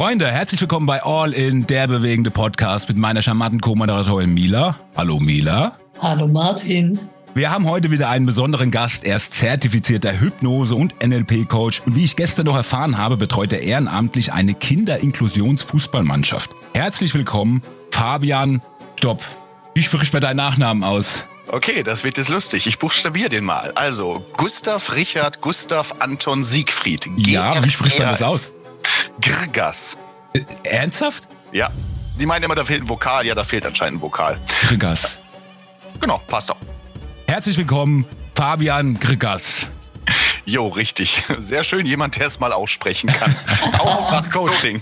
Freunde, herzlich willkommen bei All In, der bewegende Podcast mit meiner charmanten Co-Moderatorin Mila. Hallo Mila. Hallo Martin. Wir haben heute wieder einen besonderen Gast. Er ist zertifizierter Hypnose- und NLP-Coach. Und wie ich gestern noch erfahren habe, betreut er ehrenamtlich eine Kinderinklusionsfußballmannschaft. Herzlich willkommen, Fabian Stopp. Wie spricht man deinen Nachnamen aus? Okay, das wird jetzt lustig. Ich buchstabiere den mal. Also, Gustav Richard Gustav Anton Siegfried. Ja, wie spricht man das aus? Grgas. Äh, ernsthaft? Ja. Die meinen immer, da fehlt ein Vokal. Ja, da fehlt anscheinend ein Vokal. Grgas. Genau, passt doch. Herzlich willkommen, Fabian Grgas. Jo, richtig. Sehr schön, jemand, der es mal aussprechen kann. Auch nach Coaching.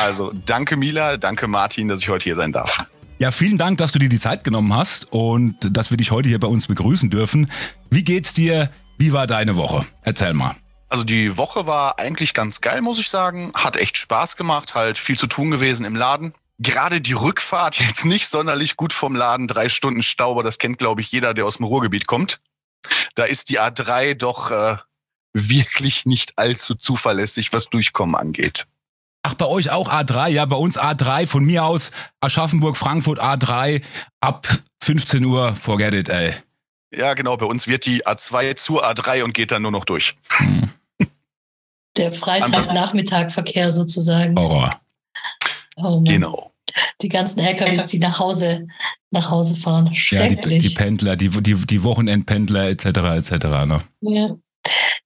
Also, danke Mila, danke Martin, dass ich heute hier sein darf. Ja, vielen Dank, dass du dir die Zeit genommen hast und dass wir dich heute hier bei uns begrüßen dürfen. Wie geht's dir? Wie war deine Woche? Erzähl mal. Also die Woche war eigentlich ganz geil, muss ich sagen. Hat echt Spaß gemacht, halt viel zu tun gewesen im Laden. Gerade die Rückfahrt jetzt nicht sonderlich gut vom Laden. Drei Stunden Stau, aber das kennt, glaube ich, jeder, der aus dem Ruhrgebiet kommt. Da ist die A3 doch äh, wirklich nicht allzu zuverlässig, was Durchkommen angeht. Ach, bei euch auch A3? Ja, bei uns A3. Von mir aus Aschaffenburg, Frankfurt A3 ab 15 Uhr. Forget it, ey. Ja, genau. Bei uns wird die A2 zur A3 und geht dann nur noch durch. Hm. Der Freitagnachmittagverkehr sozusagen. Horror. Oh genau. Die ganzen LKWs, die nach Hause, nach Hause fahren. Schrecklich. Ja, die, die Pendler, die, die, die Wochenendpendler etc. etc. Ne? Ja.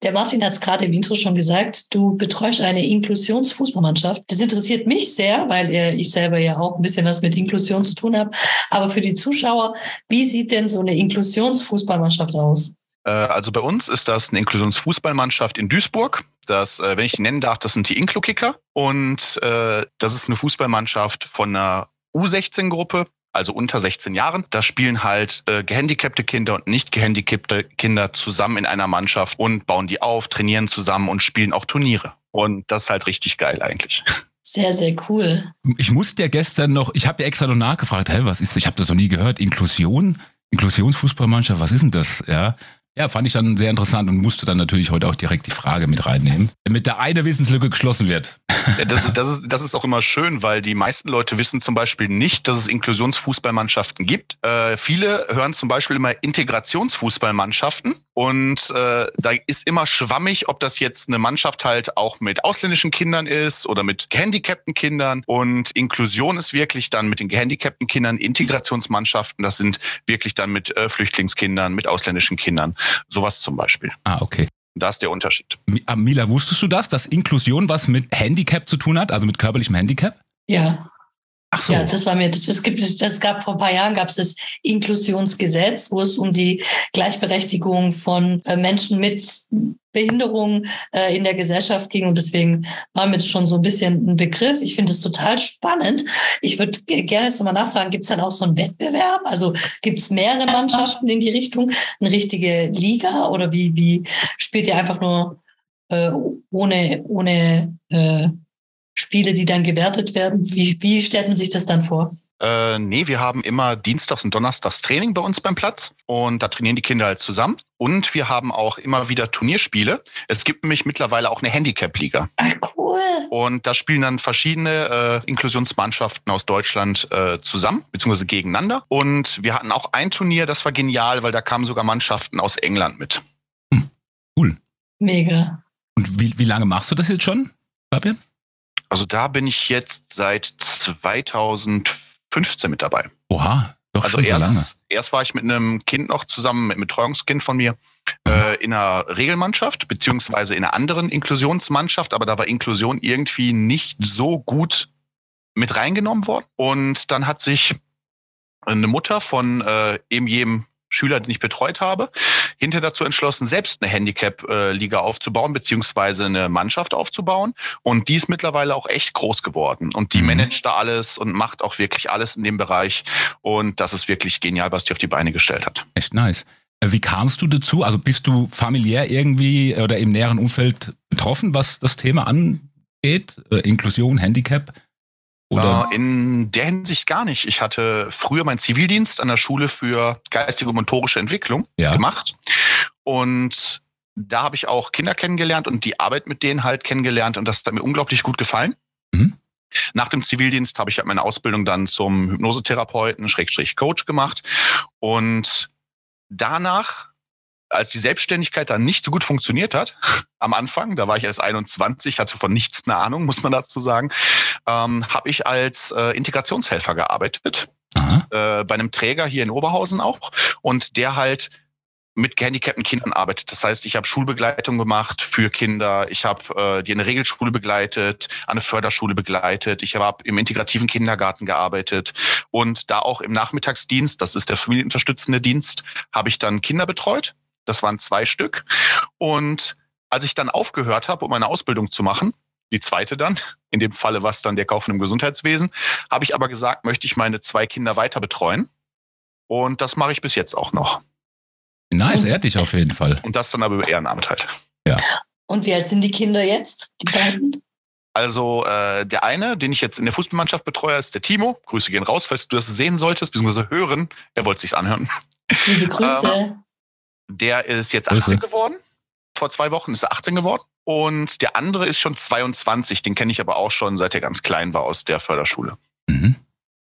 Der Martin hat es gerade im Intro schon gesagt, du betreust eine Inklusionsfußballmannschaft. Das interessiert mich sehr, weil ich selber ja auch ein bisschen was mit Inklusion zu tun habe. Aber für die Zuschauer, wie sieht denn so eine Inklusionsfußballmannschaft aus? Äh, also bei uns ist das eine Inklusionsfußballmannschaft in Duisburg. Das, äh, wenn ich die nennen darf, das sind die Inklo-Kicker. Und äh, das ist eine Fußballmannschaft von einer U16-Gruppe, also unter 16 Jahren. Da spielen halt äh, gehandicapte Kinder und nicht gehandicapte Kinder zusammen in einer Mannschaft und bauen die auf, trainieren zusammen und spielen auch Turniere. Und das ist halt richtig geil eigentlich. Sehr, sehr cool. Ich musste ja gestern noch, ich habe ja extra noch nachgefragt, hä, was ist, ich habe das noch nie gehört, Inklusion? Inklusionsfußballmannschaft, was ist denn das? Ja, ja, fand ich dann sehr interessant und musste dann natürlich heute auch direkt die Frage mit reinnehmen, damit da eine Wissenslücke geschlossen wird. Das, das, ist, das ist auch immer schön, weil die meisten Leute wissen zum Beispiel nicht, dass es Inklusionsfußballmannschaften gibt. Äh, viele hören zum Beispiel immer Integrationsfußballmannschaften und äh, da ist immer schwammig, ob das jetzt eine Mannschaft halt auch mit ausländischen Kindern ist oder mit gehandicapten Kindern. Und Inklusion ist wirklich dann mit den gehandicapten Kindern Integrationsmannschaften. Das sind wirklich dann mit äh, Flüchtlingskindern, mit ausländischen Kindern. Sowas zum Beispiel. Ah, okay. Da ist der Unterschied. Ah, Mila, wusstest du das, dass Inklusion was mit Handicap zu tun hat, also mit körperlichem Handicap? Ja, Ach so. Ja, das war mir, das, es gibt, das gab vor ein paar Jahren gab es das Inklusionsgesetz, wo es um die Gleichberechtigung von äh, Menschen mit Behinderung äh, in der Gesellschaft ging und deswegen war mir das schon so ein bisschen ein Begriff. Ich finde es total spannend. Ich würde gerne jetzt nochmal nachfragen, gibt es dann auch so einen Wettbewerb? Also gibt es mehrere Mannschaften in die Richtung, eine richtige Liga oder wie, wie spielt ihr einfach nur äh, ohne, ohne äh, Spiele, die dann gewertet werden? Wie, wie stellt man sich das dann vor? Äh, nee, wir haben immer Dienstags und Donnerstags Training bei uns beim Platz und da trainieren die Kinder halt zusammen. Und wir haben auch immer wieder Turnierspiele. Es gibt nämlich mittlerweile auch eine Handicap-Liga. Ach, cool. Und da spielen dann verschiedene äh, Inklusionsmannschaften aus Deutschland äh, zusammen, beziehungsweise gegeneinander. Und wir hatten auch ein Turnier, das war genial, weil da kamen sogar Mannschaften aus England mit. Hm, cool. Mega. Und wie, wie lange machst du das jetzt schon, Fabian? Also da bin ich jetzt seit 2015 mit dabei. Oha, doch also schon erst, lange. erst war ich mit einem Kind noch zusammen, mit einem Betreuungskind von mir, äh, in einer Regelmannschaft, beziehungsweise in einer anderen Inklusionsmannschaft, aber da war Inklusion irgendwie nicht so gut mit reingenommen worden. Und dann hat sich eine Mutter von äh, eben jedem Schüler, den ich betreut habe, hinter dazu entschlossen, selbst eine Handicap-Liga aufzubauen, beziehungsweise eine Mannschaft aufzubauen. Und die ist mittlerweile auch echt groß geworden. Und die mhm. managt da alles und macht auch wirklich alles in dem Bereich. Und das ist wirklich genial, was die auf die Beine gestellt hat. Echt nice. Äh, wie kamst du dazu? Also bist du familiär irgendwie oder im näheren Umfeld betroffen, was das Thema angeht? Äh, Inklusion, Handicap? Oder? In der Hinsicht gar nicht. Ich hatte früher meinen Zivildienst an der Schule für geistige und motorische Entwicklung ja. gemacht. Und da habe ich auch Kinder kennengelernt und die Arbeit mit denen halt kennengelernt und das hat mir unglaublich gut gefallen. Mhm. Nach dem Zivildienst habe ich halt meine Ausbildung dann zum Hypnosetherapeuten, Schrägstrich Coach gemacht und danach als die Selbstständigkeit dann nicht so gut funktioniert hat, am Anfang, da war ich erst 21, hatte von nichts eine Ahnung, muss man dazu sagen, ähm, habe ich als äh, Integrationshelfer gearbeitet. Äh, bei einem Träger hier in Oberhausen auch. Und der halt mit gehandicapten Kindern arbeitet. Das heißt, ich habe Schulbegleitung gemacht für Kinder. Ich habe äh, die in der Regelschule begleitet, an eine Förderschule begleitet. Ich habe im integrativen Kindergarten gearbeitet und da auch im Nachmittagsdienst, das ist der familienunterstützende Dienst, habe ich dann Kinder betreut. Das waren zwei Stück. Und als ich dann aufgehört habe, um eine Ausbildung zu machen, die zweite dann, in dem Falle was dann der Kauf im Gesundheitswesen, habe ich aber gesagt, möchte ich meine zwei Kinder weiter betreuen. Und das mache ich bis jetzt auch noch. Nice, ehrt dich auf jeden Fall. Und das dann aber über Ehrenamt halt. Ja. Und wie alt sind die Kinder jetzt, die beiden? Also äh, der eine, den ich jetzt in der Fußballmannschaft betreue, ist der Timo. Grüße gehen raus, falls du das sehen solltest, beziehungsweise hören. Er wollte sich's anhören. Liebe Grüße. Der ist jetzt 18 Grüße. geworden. Vor zwei Wochen ist er 18 geworden. Und der andere ist schon 22. Den kenne ich aber auch schon, seit er ganz klein war aus der Förderschule. Mhm.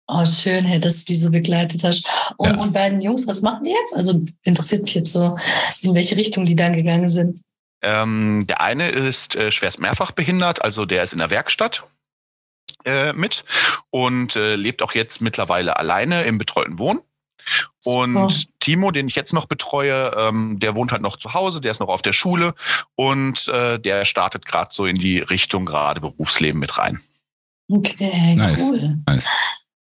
Oh, schön, hey, dass du die so begleitet hast. Und, ja. und beiden Jungs, was machen die jetzt? Also interessiert mich jetzt so, in welche Richtung die dann gegangen sind. Ähm, der eine ist äh, schwerst mehrfach behindert, also der ist in der Werkstatt äh, mit und äh, lebt auch jetzt mittlerweile alleine im betreuten Wohnen. Und Super. Timo, den ich jetzt noch betreue, ähm, der wohnt halt noch zu Hause, der ist noch auf der Schule und äh, der startet gerade so in die Richtung gerade Berufsleben mit rein. Okay, nice. cool. Nice.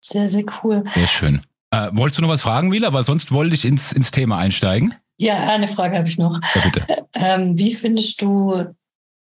Sehr, sehr cool. Sehr schön. Äh, wolltest du noch was fragen, Wieler? Weil sonst wollte ich ins, ins Thema einsteigen. Ja, eine Frage habe ich noch. Ja, bitte. Ähm, wie findest du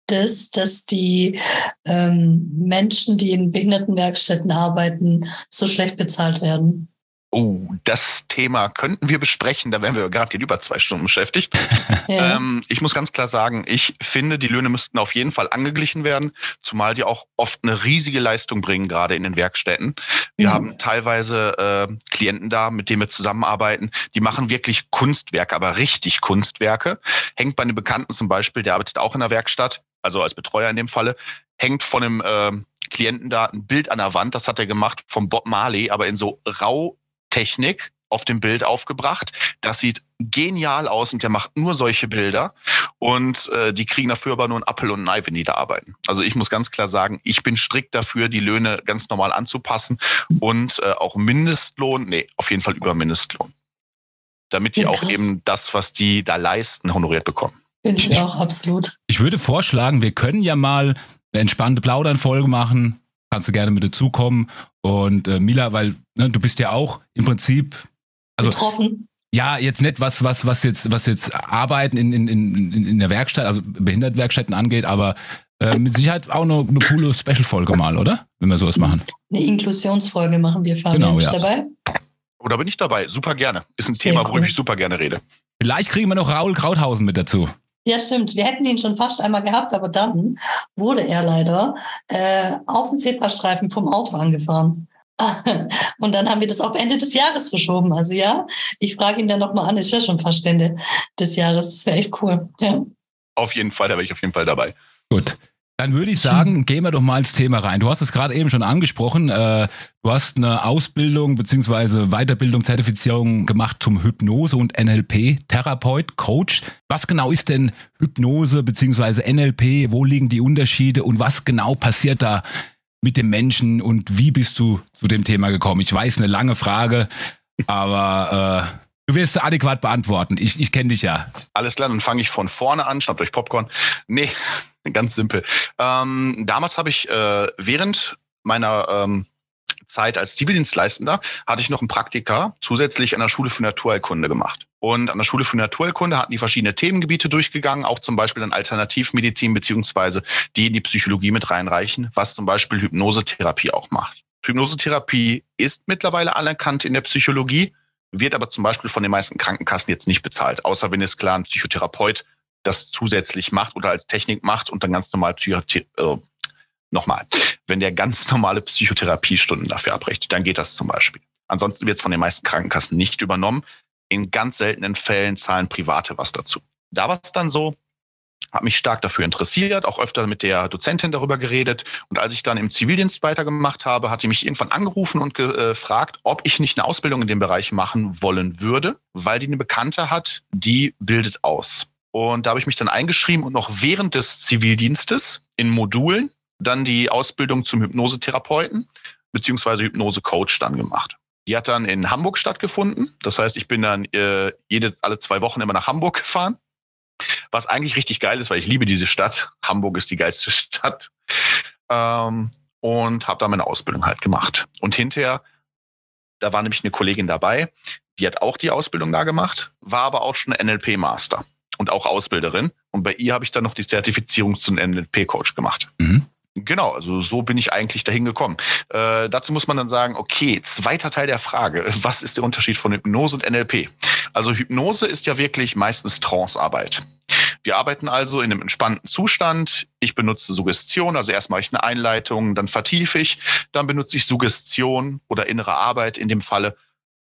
das, dass die ähm, Menschen, die in Behindertenwerkstätten arbeiten, so schlecht bezahlt werden? Oh, das Thema könnten wir besprechen. Da wären wir gerade hier über zwei Stunden beschäftigt. Ja. Ähm, ich muss ganz klar sagen, ich finde, die Löhne müssten auf jeden Fall angeglichen werden, zumal die auch oft eine riesige Leistung bringen, gerade in den Werkstätten. Wir ja. haben teilweise äh, Klienten da, mit denen wir zusammenarbeiten, die machen wirklich Kunstwerke, aber richtig Kunstwerke. Hängt bei einem Bekannten zum Beispiel, der arbeitet auch in der Werkstatt, also als Betreuer in dem Falle, hängt von einem äh, Klienten da ein Bild an der Wand, das hat er gemacht vom Bob Marley, aber in so rau Technik auf dem Bild aufgebracht. Das sieht genial aus und der macht nur solche Bilder. Und äh, die kriegen dafür aber nur ein Apfel und ein Ei, wenn die da arbeiten. Also ich muss ganz klar sagen, ich bin strikt dafür, die Löhne ganz normal anzupassen und äh, auch Mindestlohn, nee, auf jeden Fall über Mindestlohn. Damit die ja, auch eben das, was die da leisten, honoriert bekommen. Finde ich auch, absolut. Ich würde vorschlagen, wir können ja mal eine entspannte Plaudern-Folge machen kannst du gerne mit dazukommen. Und äh, Mila, weil ne, du bist ja auch im Prinzip also, betroffen. Ja, jetzt nicht was, was, was jetzt, was jetzt Arbeiten in, in, in, in der Werkstatt, also Behindertenwerkstätten angeht, aber äh, mit Sicherheit auch noch eine coole Special-Folge mal, oder? Wenn wir sowas machen. Eine Inklusionsfolge machen wir, Fabian. Genau, ja. dabei? Oder bin ich dabei? Super gerne. Ist ein Sehr Thema, worüber ich super gerne rede. Vielleicht kriegen wir noch Raul Krauthausen mit dazu. Ja, stimmt. Wir hätten ihn schon fast einmal gehabt, aber dann wurde er leider äh, auf dem Zebrastreifen vom Auto angefahren. Und dann haben wir das auf Ende des Jahres verschoben. Also ja, ich frage ihn dann nochmal an, ist ja schon fast Ende des Jahres. Das wäre echt cool. Ja. Auf jeden Fall, da wäre ich auf jeden Fall dabei. Gut. Dann würde ich sagen, gehen wir doch mal ins Thema rein. Du hast es gerade eben schon angesprochen. Äh, du hast eine Ausbildung bzw. Weiterbildung, Zertifizierung gemacht zum Hypnose- und NLP-Therapeut, Coach. Was genau ist denn Hypnose bzw. NLP? Wo liegen die Unterschiede und was genau passiert da mit dem Menschen und wie bist du zu dem Thema gekommen? Ich weiß, eine lange Frage, aber äh, du wirst adäquat beantworten. Ich, ich kenne dich ja. Alles klar, dann fange ich von vorne an, schnappt euch Popcorn. Nee, Ganz simpel. Ähm, damals habe ich äh, während meiner ähm, Zeit als Zivildienstleistender hatte ich noch ein Praktika zusätzlich an der Schule für Naturheilkunde gemacht. Und an der Schule für Naturheilkunde hatten die verschiedene Themengebiete durchgegangen, auch zum Beispiel dann Alternativmedizin beziehungsweise die in die Psychologie mit reinreichen, was zum Beispiel Hypnosetherapie auch macht. Hypnosetherapie ist mittlerweile anerkannt in der Psychologie, wird aber zum Beispiel von den meisten Krankenkassen jetzt nicht bezahlt, außer wenn es klar ein Psychotherapeut das zusätzlich macht oder als Technik macht und dann ganz normal Psychotherapie, äh, nochmal, wenn der ganz normale Psychotherapiestunden dafür abrichtet, dann geht das zum Beispiel. Ansonsten wird es von den meisten Krankenkassen nicht übernommen. In ganz seltenen Fällen zahlen Private was dazu. Da war es dann so, habe mich stark dafür interessiert, auch öfter mit der Dozentin darüber geredet. Und als ich dann im Zivildienst weitergemacht habe, hat sie mich irgendwann angerufen und gefragt, ob ich nicht eine Ausbildung in dem Bereich machen wollen würde, weil die eine Bekannte hat, die bildet aus. Und da habe ich mich dann eingeschrieben und noch während des Zivildienstes in Modulen dann die Ausbildung zum Hypnosetherapeuten beziehungsweise Hypnosecoach dann gemacht. Die hat dann in Hamburg stattgefunden. Das heißt, ich bin dann äh, jede, alle zwei Wochen immer nach Hamburg gefahren. Was eigentlich richtig geil ist, weil ich liebe diese Stadt. Hamburg ist die geilste Stadt. Ähm, und habe da meine Ausbildung halt gemacht. Und hinterher, da war nämlich eine Kollegin dabei, die hat auch die Ausbildung da gemacht, war aber auch schon NLP-Master und auch Ausbilderin. Und bei ihr habe ich dann noch die Zertifizierung zum NLP-Coach gemacht. Mhm. Genau, also so bin ich eigentlich dahin gekommen. Äh, dazu muss man dann sagen, okay, zweiter Teil der Frage, was ist der Unterschied von Hypnose und NLP? Also Hypnose ist ja wirklich meistens Trancearbeit. Wir arbeiten also in einem entspannten Zustand. Ich benutze Suggestion, also erst mache ich eine Einleitung, dann vertiefe ich, dann benutze ich Suggestion oder innere Arbeit in dem Falle,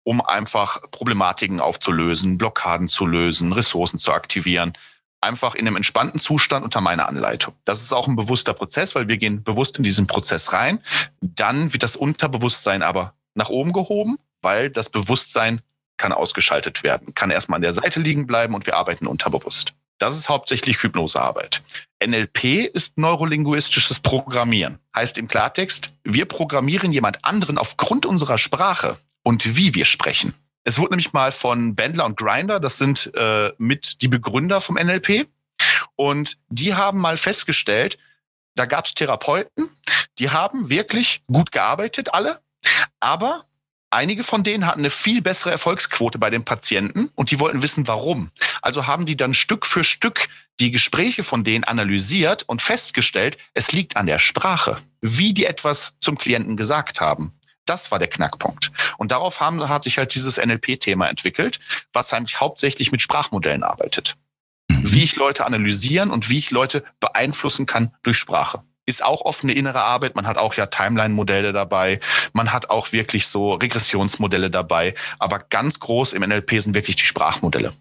um einfach Problematiken aufzulösen, Blockaden zu lösen, Ressourcen zu aktivieren einfach in einem entspannten Zustand unter meiner Anleitung. Das ist auch ein bewusster Prozess, weil wir gehen bewusst in diesen Prozess rein. Dann wird das Unterbewusstsein aber nach oben gehoben, weil das Bewusstsein kann ausgeschaltet werden, kann erstmal an der Seite liegen bleiben und wir arbeiten unterbewusst. Das ist hauptsächlich Hypnosearbeit. NLP ist neurolinguistisches Programmieren. Heißt im Klartext, wir programmieren jemand anderen aufgrund unserer Sprache und wie wir sprechen. Es wurde nämlich mal von Bandler und Grinder, das sind äh, mit die Begründer vom NLP, und die haben mal festgestellt, da gab es Therapeuten, die haben wirklich gut gearbeitet, alle, aber einige von denen hatten eine viel bessere Erfolgsquote bei den Patienten und die wollten wissen, warum. Also haben die dann Stück für Stück die Gespräche von denen analysiert und festgestellt, es liegt an der Sprache, wie die etwas zum Klienten gesagt haben. Das war der Knackpunkt. Und darauf haben, hat sich halt dieses NLP-Thema entwickelt, was eigentlich hauptsächlich mit Sprachmodellen arbeitet. Mhm. Wie ich Leute analysieren und wie ich Leute beeinflussen kann durch Sprache ist auch oft eine innere Arbeit. Man hat auch ja Timeline-Modelle dabei. Man hat auch wirklich so Regressionsmodelle dabei. Aber ganz groß im NLP sind wirklich die Sprachmodelle.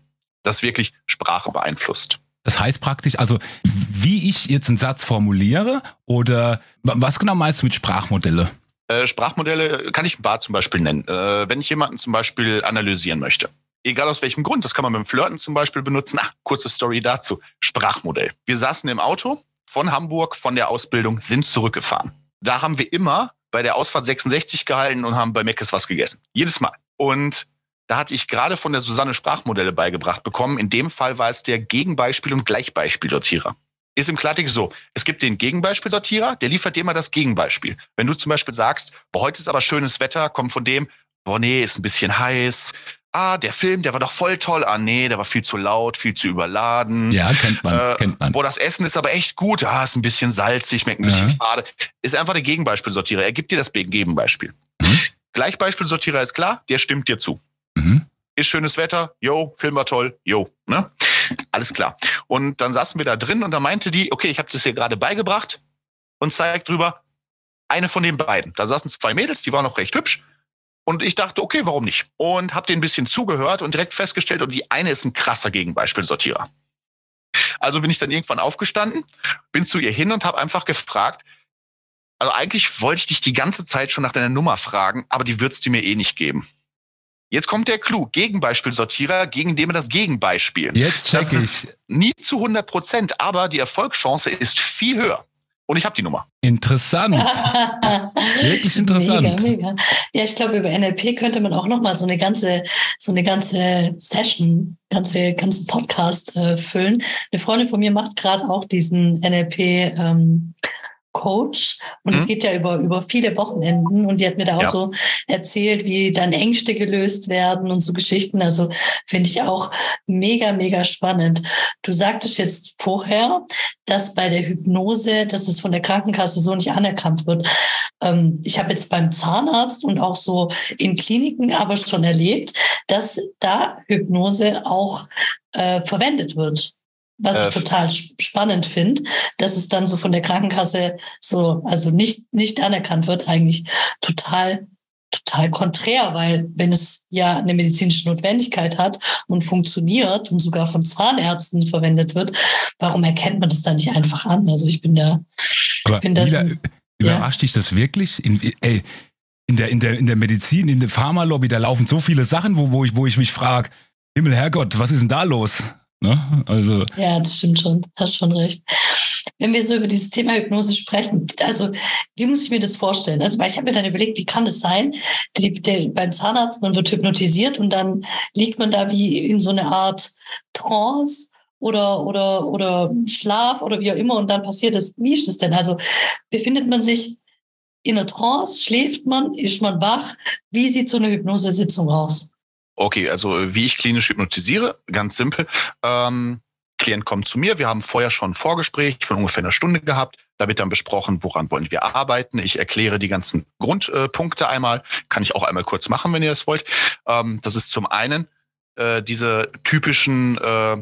Das wirklich Sprache beeinflusst. Das heißt praktisch, also wie ich jetzt einen Satz formuliere oder was genau meinst du mit Sprachmodelle? Äh, Sprachmodelle kann ich ein paar zum Beispiel nennen. Äh, wenn ich jemanden zum Beispiel analysieren möchte. Egal aus welchem Grund, das kann man beim Flirten zum Beispiel benutzen. Ah, kurze Story dazu. Sprachmodell. Wir saßen im Auto von Hamburg, von der Ausbildung, sind zurückgefahren. Da haben wir immer bei der Ausfahrt 66 gehalten und haben bei Meckes was gegessen. Jedes Mal. Und da hatte ich gerade von der Susanne Sprachmodelle beigebracht bekommen. In dem Fall war es der Gegenbeispiel- und Gleichbeispiel-Sortierer ist im Klartext so. Es gibt den Gegenbeispielsortierer, der liefert dir mal das Gegenbeispiel. Wenn du zum Beispiel sagst, boah, heute ist aber schönes Wetter, kommt von dem, boah, nee, ist ein bisschen heiß. Ah, der Film, der war doch voll toll. Ah, nee, der war viel zu laut, viel zu überladen. Ja, kennt man, äh, kennt man. Boah, das Essen ist aber echt gut. Ah, ist ein bisschen salzig, schmeckt ein bisschen ja. fade. Ist einfach der Gegenbeispielsortierer. Er gibt dir das Gegenbeispiel. Mhm. Gleichbeispielsortierer ist klar, der stimmt dir zu. Mhm. Ist schönes Wetter, yo, Film war toll, yo. Ne? Alles klar. Und dann saßen wir da drin und da meinte die, okay, ich habe das hier gerade beigebracht und zeigt drüber, eine von den beiden. Da saßen zwei Mädels, die waren noch recht hübsch. Und ich dachte, okay, warum nicht? Und habe denen ein bisschen zugehört und direkt festgestellt, und die eine ist ein krasser Gegenbeispielsortierer. Also bin ich dann irgendwann aufgestanden, bin zu ihr hin und habe einfach gefragt, also eigentlich wollte ich dich die ganze Zeit schon nach deiner Nummer fragen, aber die würdest du mir eh nicht geben. Jetzt kommt der Clou. Gegenbeispielsortierer, gegen den wir das Gegenbeispiel. Jetzt check das ich. Nie zu 100 Prozent, aber die Erfolgschance ist viel höher. Und ich habe die Nummer. Interessant. Wirklich interessant. Mega, mega. Ja, ich glaube, über NLP könnte man auch noch mal so eine ganze, so eine ganze Session, ganze, ganzen Podcast äh, füllen. Eine Freundin von mir macht gerade auch diesen NLP ähm, Coach und mhm. es geht ja über, über viele Wochenenden und die hat mir da auch ja. so erzählt, wie dann Ängste gelöst werden und so Geschichten. Also finde ich auch mega, mega spannend. Du sagtest jetzt vorher, dass bei der Hypnose, dass es von der Krankenkasse so nicht anerkannt wird. Ähm, ich habe jetzt beim Zahnarzt und auch so in Kliniken aber schon erlebt, dass da Hypnose auch äh, verwendet wird. Was äh, ich total spannend finde, dass es dann so von der Krankenkasse so, also nicht, nicht anerkannt wird, eigentlich total, total konträr, weil wenn es ja eine medizinische Notwendigkeit hat und funktioniert und sogar von Zahnärzten verwendet wird, warum erkennt man das dann nicht einfach an? Also ich bin da, Aber bin das. Lila, überrascht ja. dich das wirklich? In, ey, in der, in der, in der Medizin, in der Pharmalobby, da laufen so viele Sachen, wo, wo ich, wo ich mich frage, Himmel, Herrgott, was ist denn da los? Ne? Also. Ja, das stimmt schon. Hast schon recht. Wenn wir so über dieses Thema Hypnose sprechen, also wie muss ich mir das vorstellen? Also, weil ich habe mir dann überlegt, wie kann es sein, die, der, beim Zahnarzt, man wird hypnotisiert und dann liegt man da wie in so eine Art Trance oder, oder, oder Schlaf oder wie auch immer und dann passiert es. Wie ist es denn? Also befindet man sich in einer Trance, schläft man, ist man wach? Wie sieht so eine Hypnosesitzung aus? Okay, also wie ich klinisch hypnotisiere, ganz simpel. Ähm, Klient kommt zu mir, wir haben vorher schon ein Vorgespräch von ungefähr einer Stunde gehabt. Da wird dann besprochen, woran wollen wir arbeiten. Ich erkläre die ganzen Grundpunkte einmal. Kann ich auch einmal kurz machen, wenn ihr das wollt. Ähm, das ist zum einen äh, diese typischen, äh,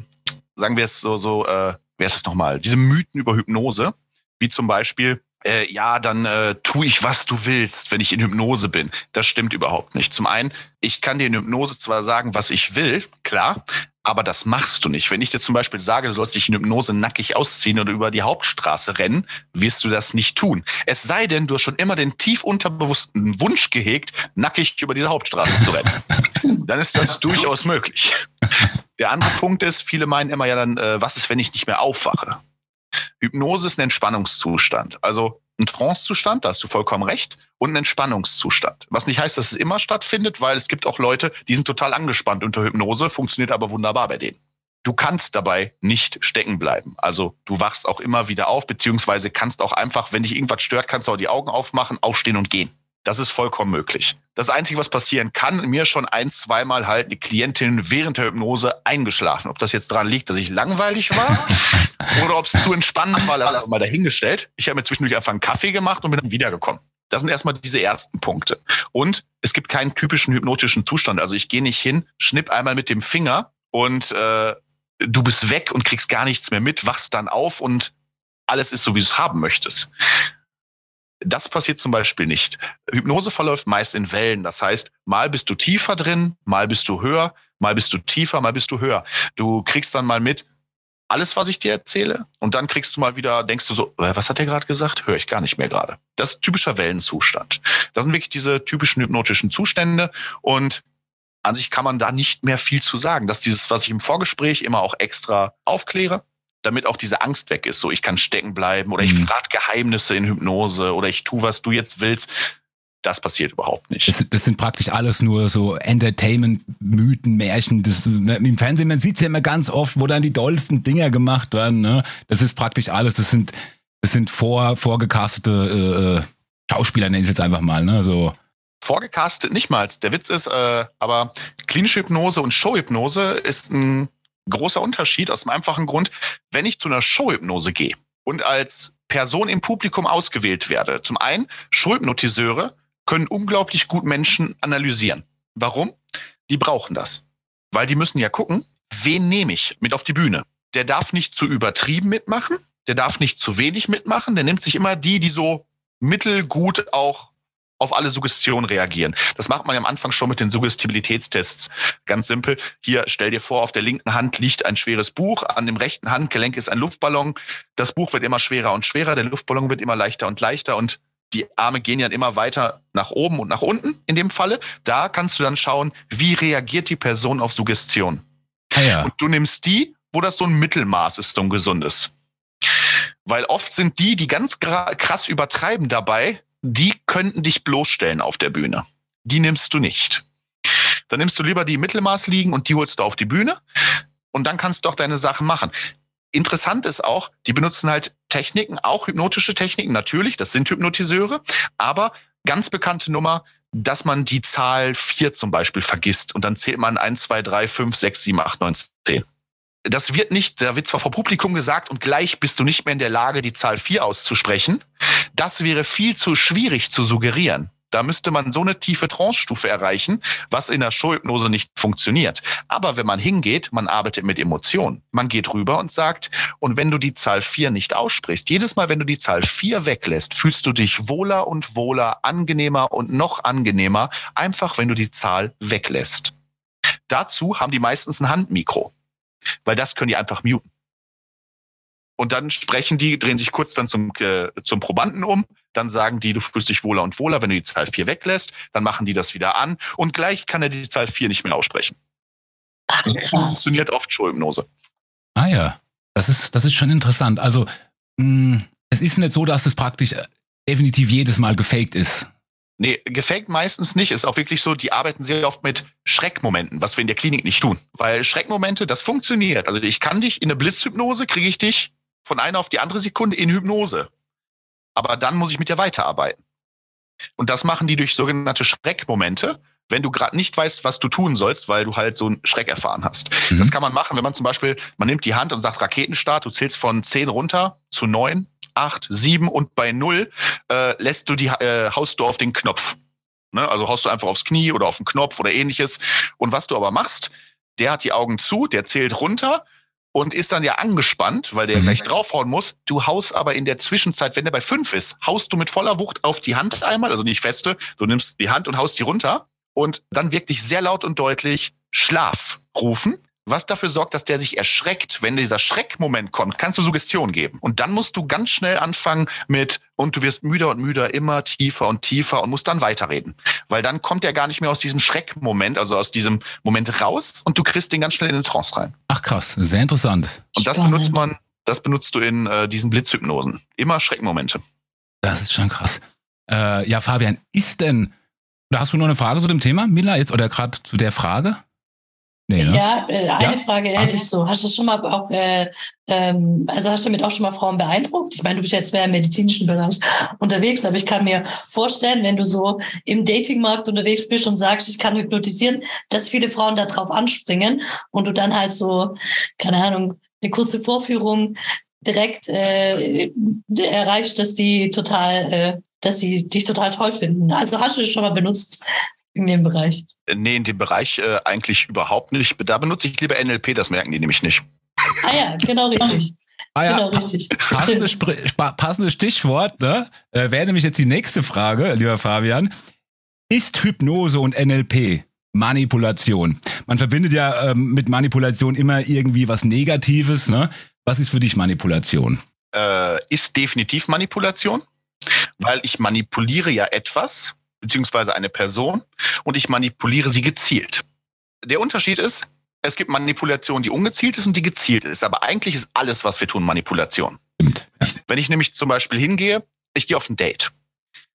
sagen wir es so, so, äh, wer ist es nochmal, diese Mythen über Hypnose, wie zum Beispiel, äh, ja, dann äh, tue ich, was du willst, wenn ich in Hypnose bin. Das stimmt überhaupt nicht. Zum einen, ich kann dir in Hypnose zwar sagen, was ich will, klar, aber das machst du nicht. Wenn ich dir zum Beispiel sage, du sollst dich in Hypnose nackig ausziehen oder über die Hauptstraße rennen, wirst du das nicht tun. Es sei denn, du hast schon immer den tief unterbewussten Wunsch gehegt, nackig über diese Hauptstraße zu rennen. dann ist das durchaus möglich. Der andere Punkt ist, viele meinen immer ja dann, äh, was ist, wenn ich nicht mehr aufwache? Hypnose ist ein Entspannungszustand. Also ein Trancezustand, da hast du vollkommen recht, und ein Entspannungszustand. Was nicht heißt, dass es immer stattfindet, weil es gibt auch Leute, die sind total angespannt unter Hypnose, funktioniert aber wunderbar bei denen. Du kannst dabei nicht stecken bleiben. Also du wachst auch immer wieder auf, beziehungsweise kannst auch einfach, wenn dich irgendwas stört, kannst du auch die Augen aufmachen, aufstehen und gehen. Das ist vollkommen möglich. Das Einzige, was passieren kann, mir schon ein, zweimal halt eine Klientin während der Hypnose eingeschlafen. Ob das jetzt daran liegt, dass ich langweilig war oder ob es zu entspannend war, lass mal dahingestellt. Ich habe mir zwischendurch einfach einen Kaffee gemacht und bin dann wiedergekommen. Das sind erstmal diese ersten Punkte. Und es gibt keinen typischen hypnotischen Zustand. Also ich gehe nicht hin, schnipp einmal mit dem Finger und äh, du bist weg und kriegst gar nichts mehr mit, wachst dann auf und alles ist so, wie du es haben möchtest. Das passiert zum Beispiel nicht. Hypnose verläuft meist in Wellen. Das heißt, mal bist du tiefer drin, mal bist du höher, mal bist du tiefer, mal bist du höher. Du kriegst dann mal mit, alles, was ich dir erzähle, und dann kriegst du mal wieder, denkst du so, äh, was hat er gerade gesagt? Höre ich gar nicht mehr gerade. Das ist typischer Wellenzustand. Das sind wirklich diese typischen hypnotischen Zustände und an sich kann man da nicht mehr viel zu sagen. Das ist dieses, was ich im Vorgespräch immer auch extra aufkläre damit auch diese Angst weg ist. So, ich kann stecken bleiben oder ich mhm. verrate Geheimnisse in Hypnose oder ich tue, was du jetzt willst. Das passiert überhaupt nicht. Das, das sind praktisch alles nur so Entertainment-Mythen, Märchen. Das, ne, Im Fernsehen, man sieht es ja immer ganz oft, wo dann die dollsten Dinger gemacht werden. Ne? Das ist praktisch alles. Das sind, das sind vor, vorgecastete äh, äh Schauspieler, nenne ich es jetzt einfach mal. Ne? So. Vorgecastet nicht mal. Der Witz ist, äh, aber klinische Hypnose und Showhypnose ist ein großer Unterschied aus dem einfachen Grund, wenn ich zu einer Showhypnose gehe und als Person im Publikum ausgewählt werde. Zum einen, Showhypnotiseure können unglaublich gut Menschen analysieren. Warum? Die brauchen das. Weil die müssen ja gucken, wen nehme ich mit auf die Bühne. Der darf nicht zu übertrieben mitmachen, der darf nicht zu wenig mitmachen, der nimmt sich immer die, die so mittelgut auch auf alle Suggestionen reagieren. Das macht man ja am Anfang schon mit den Suggestibilitätstests. Ganz simpel. Hier stell dir vor, auf der linken Hand liegt ein schweres Buch, an dem rechten Handgelenk ist ein Luftballon. Das Buch wird immer schwerer und schwerer, der Luftballon wird immer leichter und leichter und die Arme gehen ja immer weiter nach oben und nach unten in dem Falle. Da kannst du dann schauen, wie reagiert die Person auf Suggestion. Ah ja. Und du nimmst die, wo das so ein Mittelmaß ist, so ein gesundes. Weil oft sind die, die ganz krass übertreiben dabei, die könnten dich bloßstellen auf der Bühne. Die nimmst du nicht. Dann nimmst du lieber die Mittelmaß liegen und die holst du auf die Bühne und dann kannst du auch deine Sachen machen. Interessant ist auch, die benutzen halt Techniken, auch hypnotische Techniken, natürlich, das sind Hypnotiseure, aber ganz bekannte Nummer, dass man die Zahl 4 zum Beispiel vergisst und dann zählt man 1, 2, 3, 5, 6, 7, 8, 9, 10 das wird nicht, da wird zwar vor Publikum gesagt und gleich bist du nicht mehr in der Lage, die Zahl 4 auszusprechen. Das wäre viel zu schwierig zu suggerieren. Da müsste man so eine tiefe Trance-Stufe erreichen, was in der Showhypnose nicht funktioniert. Aber wenn man hingeht, man arbeitet mit Emotionen. Man geht rüber und sagt, und wenn du die Zahl vier nicht aussprichst, jedes Mal, wenn du die Zahl vier weglässt, fühlst du dich wohler und wohler, angenehmer und noch angenehmer, einfach wenn du die Zahl weglässt. Dazu haben die meistens ein Handmikro, weil das können die einfach muten. Und dann sprechen die, drehen sich kurz dann zum, äh, zum Probanden um. Dann sagen die, du fühlst dich wohler und wohler, wenn du die Zahl 4 weglässt. Dann machen die das wieder an. Und gleich kann er die Zahl 4 nicht mehr aussprechen. Ach, das funktioniert oft Schulhypnose. Ah ja, das ist, das ist schon interessant. Also mh, hm, es ist nicht so, dass es praktisch äh, definitiv jedes Mal gefaked ist. Nee, gefaked meistens nicht. Ist auch wirklich so, die arbeiten sehr oft mit Schreckmomenten, was wir in der Klinik nicht tun. Weil Schreckmomente, das funktioniert. Also ich kann dich in eine Blitzhypnose, kriege ich dich von einer auf die andere Sekunde in Hypnose. Aber dann muss ich mit dir weiterarbeiten. Und das machen die durch sogenannte Schreckmomente, wenn du gerade nicht weißt, was du tun sollst, weil du halt so einen Schreck erfahren hast. Mhm. Das kann man machen, wenn man zum Beispiel, man nimmt die Hand und sagt Raketenstart, du zählst von zehn runter zu neun, acht, sieben und bei null äh, lässt du die, äh, haust du auf den Knopf. Ne? Also haust du einfach aufs Knie oder auf den Knopf oder ähnliches. Und was du aber machst, der hat die Augen zu, der zählt runter und ist dann ja angespannt, weil der mhm. gleich draufhauen muss. Du haust aber in der Zwischenzeit, wenn der bei fünf ist, haust du mit voller Wucht auf die Hand einmal, also nicht feste, du nimmst die Hand und haust die runter und dann wirklich sehr laut und deutlich Schlaf rufen was dafür sorgt, dass der sich erschreckt. Wenn dieser Schreckmoment kommt, kannst du Suggestion geben. Und dann musst du ganz schnell anfangen mit, und du wirst müder und müder, immer tiefer und tiefer und musst dann weiterreden. Weil dann kommt er gar nicht mehr aus diesem Schreckmoment, also aus diesem Moment raus und du kriegst den ganz schnell in den Trance rein. Ach krass, sehr interessant. Und das benutzt man, das benutzt du in äh, diesen Blitzhypnosen. Immer Schreckmomente. Das ist schon krass. Äh, ja, Fabian, ist denn, oder hast du noch eine Frage zu dem Thema, Mila, jetzt oder gerade zu der Frage? Nee, ne? Ja, äh, eine ja? Frage hätte ich so. Hast du schon mal auch, äh, ähm, also hast du damit auch schon mal Frauen beeindruckt? Ich meine, du bist jetzt mehr im medizinischen Bereich unterwegs, aber ich kann mir vorstellen, wenn du so im Datingmarkt unterwegs bist und sagst, ich kann hypnotisieren, dass viele Frauen da drauf anspringen und du dann halt so, keine Ahnung, eine kurze Vorführung direkt äh, erreichst, dass die total, äh, dass sie dich total toll finden. Also hast du das schon mal benutzt in dem Bereich? Nee, in dem Bereich äh, eigentlich überhaupt nicht. Da benutze ich lieber NLP, das merken die nämlich nicht. Ah ja, genau richtig. Ah ja, genau, richtig. Passendes, passendes Stichwort, ne? Äh, wäre nämlich jetzt die nächste Frage, lieber Fabian. Ist Hypnose und NLP Manipulation? Man verbindet ja ähm, mit Manipulation immer irgendwie was Negatives. Ne? Was ist für dich Manipulation? Äh, ist definitiv Manipulation, weil ich manipuliere ja etwas, beziehungsweise eine Person und ich manipuliere sie gezielt. Der Unterschied ist, es gibt Manipulation, die ungezielt ist und die gezielt ist. Aber eigentlich ist alles, was wir tun, Manipulation. Stimmt. Wenn ich nämlich zum Beispiel hingehe, ich gehe auf ein Date.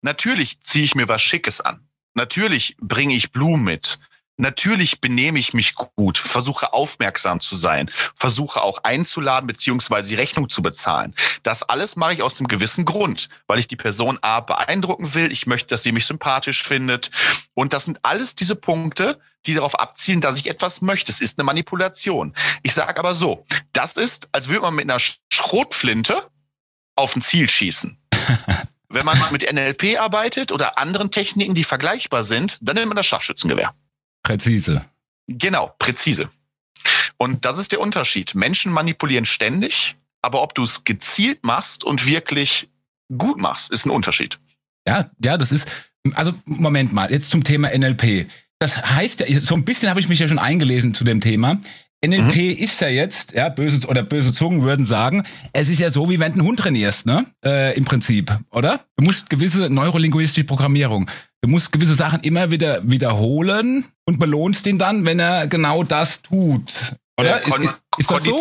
Natürlich ziehe ich mir was Schickes an. Natürlich bringe ich Blumen mit. Natürlich benehme ich mich gut, versuche aufmerksam zu sein, versuche auch einzuladen beziehungsweise die Rechnung zu bezahlen. Das alles mache ich aus einem gewissen Grund, weil ich die Person A beeindrucken will. Ich möchte, dass sie mich sympathisch findet. Und das sind alles diese Punkte, die darauf abzielen, dass ich etwas möchte. Es ist eine Manipulation. Ich sage aber so, das ist, als würde man mit einer Schrotflinte auf ein Ziel schießen. Wenn man mit NLP arbeitet oder anderen Techniken, die vergleichbar sind, dann nimmt man das Scharfschützengewehr. Präzise. Genau, präzise. Und das ist der Unterschied. Menschen manipulieren ständig, aber ob du es gezielt machst und wirklich gut machst, ist ein Unterschied. Ja, ja, das ist, also Moment mal, jetzt zum Thema NLP. Das heißt ja, so ein bisschen habe ich mich ja schon eingelesen zu dem Thema. NLP mhm. ist ja jetzt, ja, böse oder böse Zungen würden sagen, es ist ja so, wie wenn du einen Hund trainierst, ne? Äh, Im Prinzip, oder? Du musst gewisse neurolinguistische Programmierung, du musst gewisse Sachen immer wieder wiederholen und belohnst ihn dann, wenn er genau das tut. Oder? Kon ist, ist das so?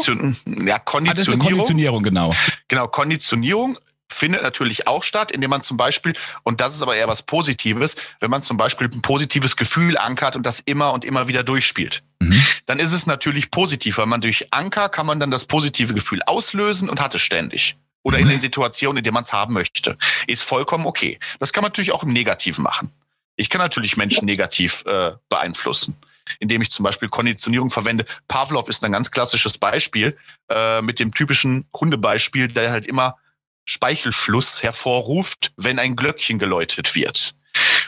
Ja, Konditionierung. Ah, das ist Konditionierung, genau. Genau, Konditionierung findet natürlich auch statt, indem man zum Beispiel, und das ist aber eher was Positives, wenn man zum Beispiel ein positives Gefühl ankert und das immer und immer wieder durchspielt. Mhm. Dann ist es natürlich positiv, weil man durch Anker kann man dann das positive Gefühl auslösen und hat es ständig. Oder mhm. in den Situationen, in denen man es haben möchte. Ist vollkommen okay. Das kann man natürlich auch im Negativen machen. Ich kann natürlich Menschen negativ äh, beeinflussen indem ich zum Beispiel Konditionierung verwende. Pavlov ist ein ganz klassisches Beispiel äh, mit dem typischen Hundebeispiel, der halt immer Speichelfluss hervorruft, wenn ein Glöckchen geläutet wird.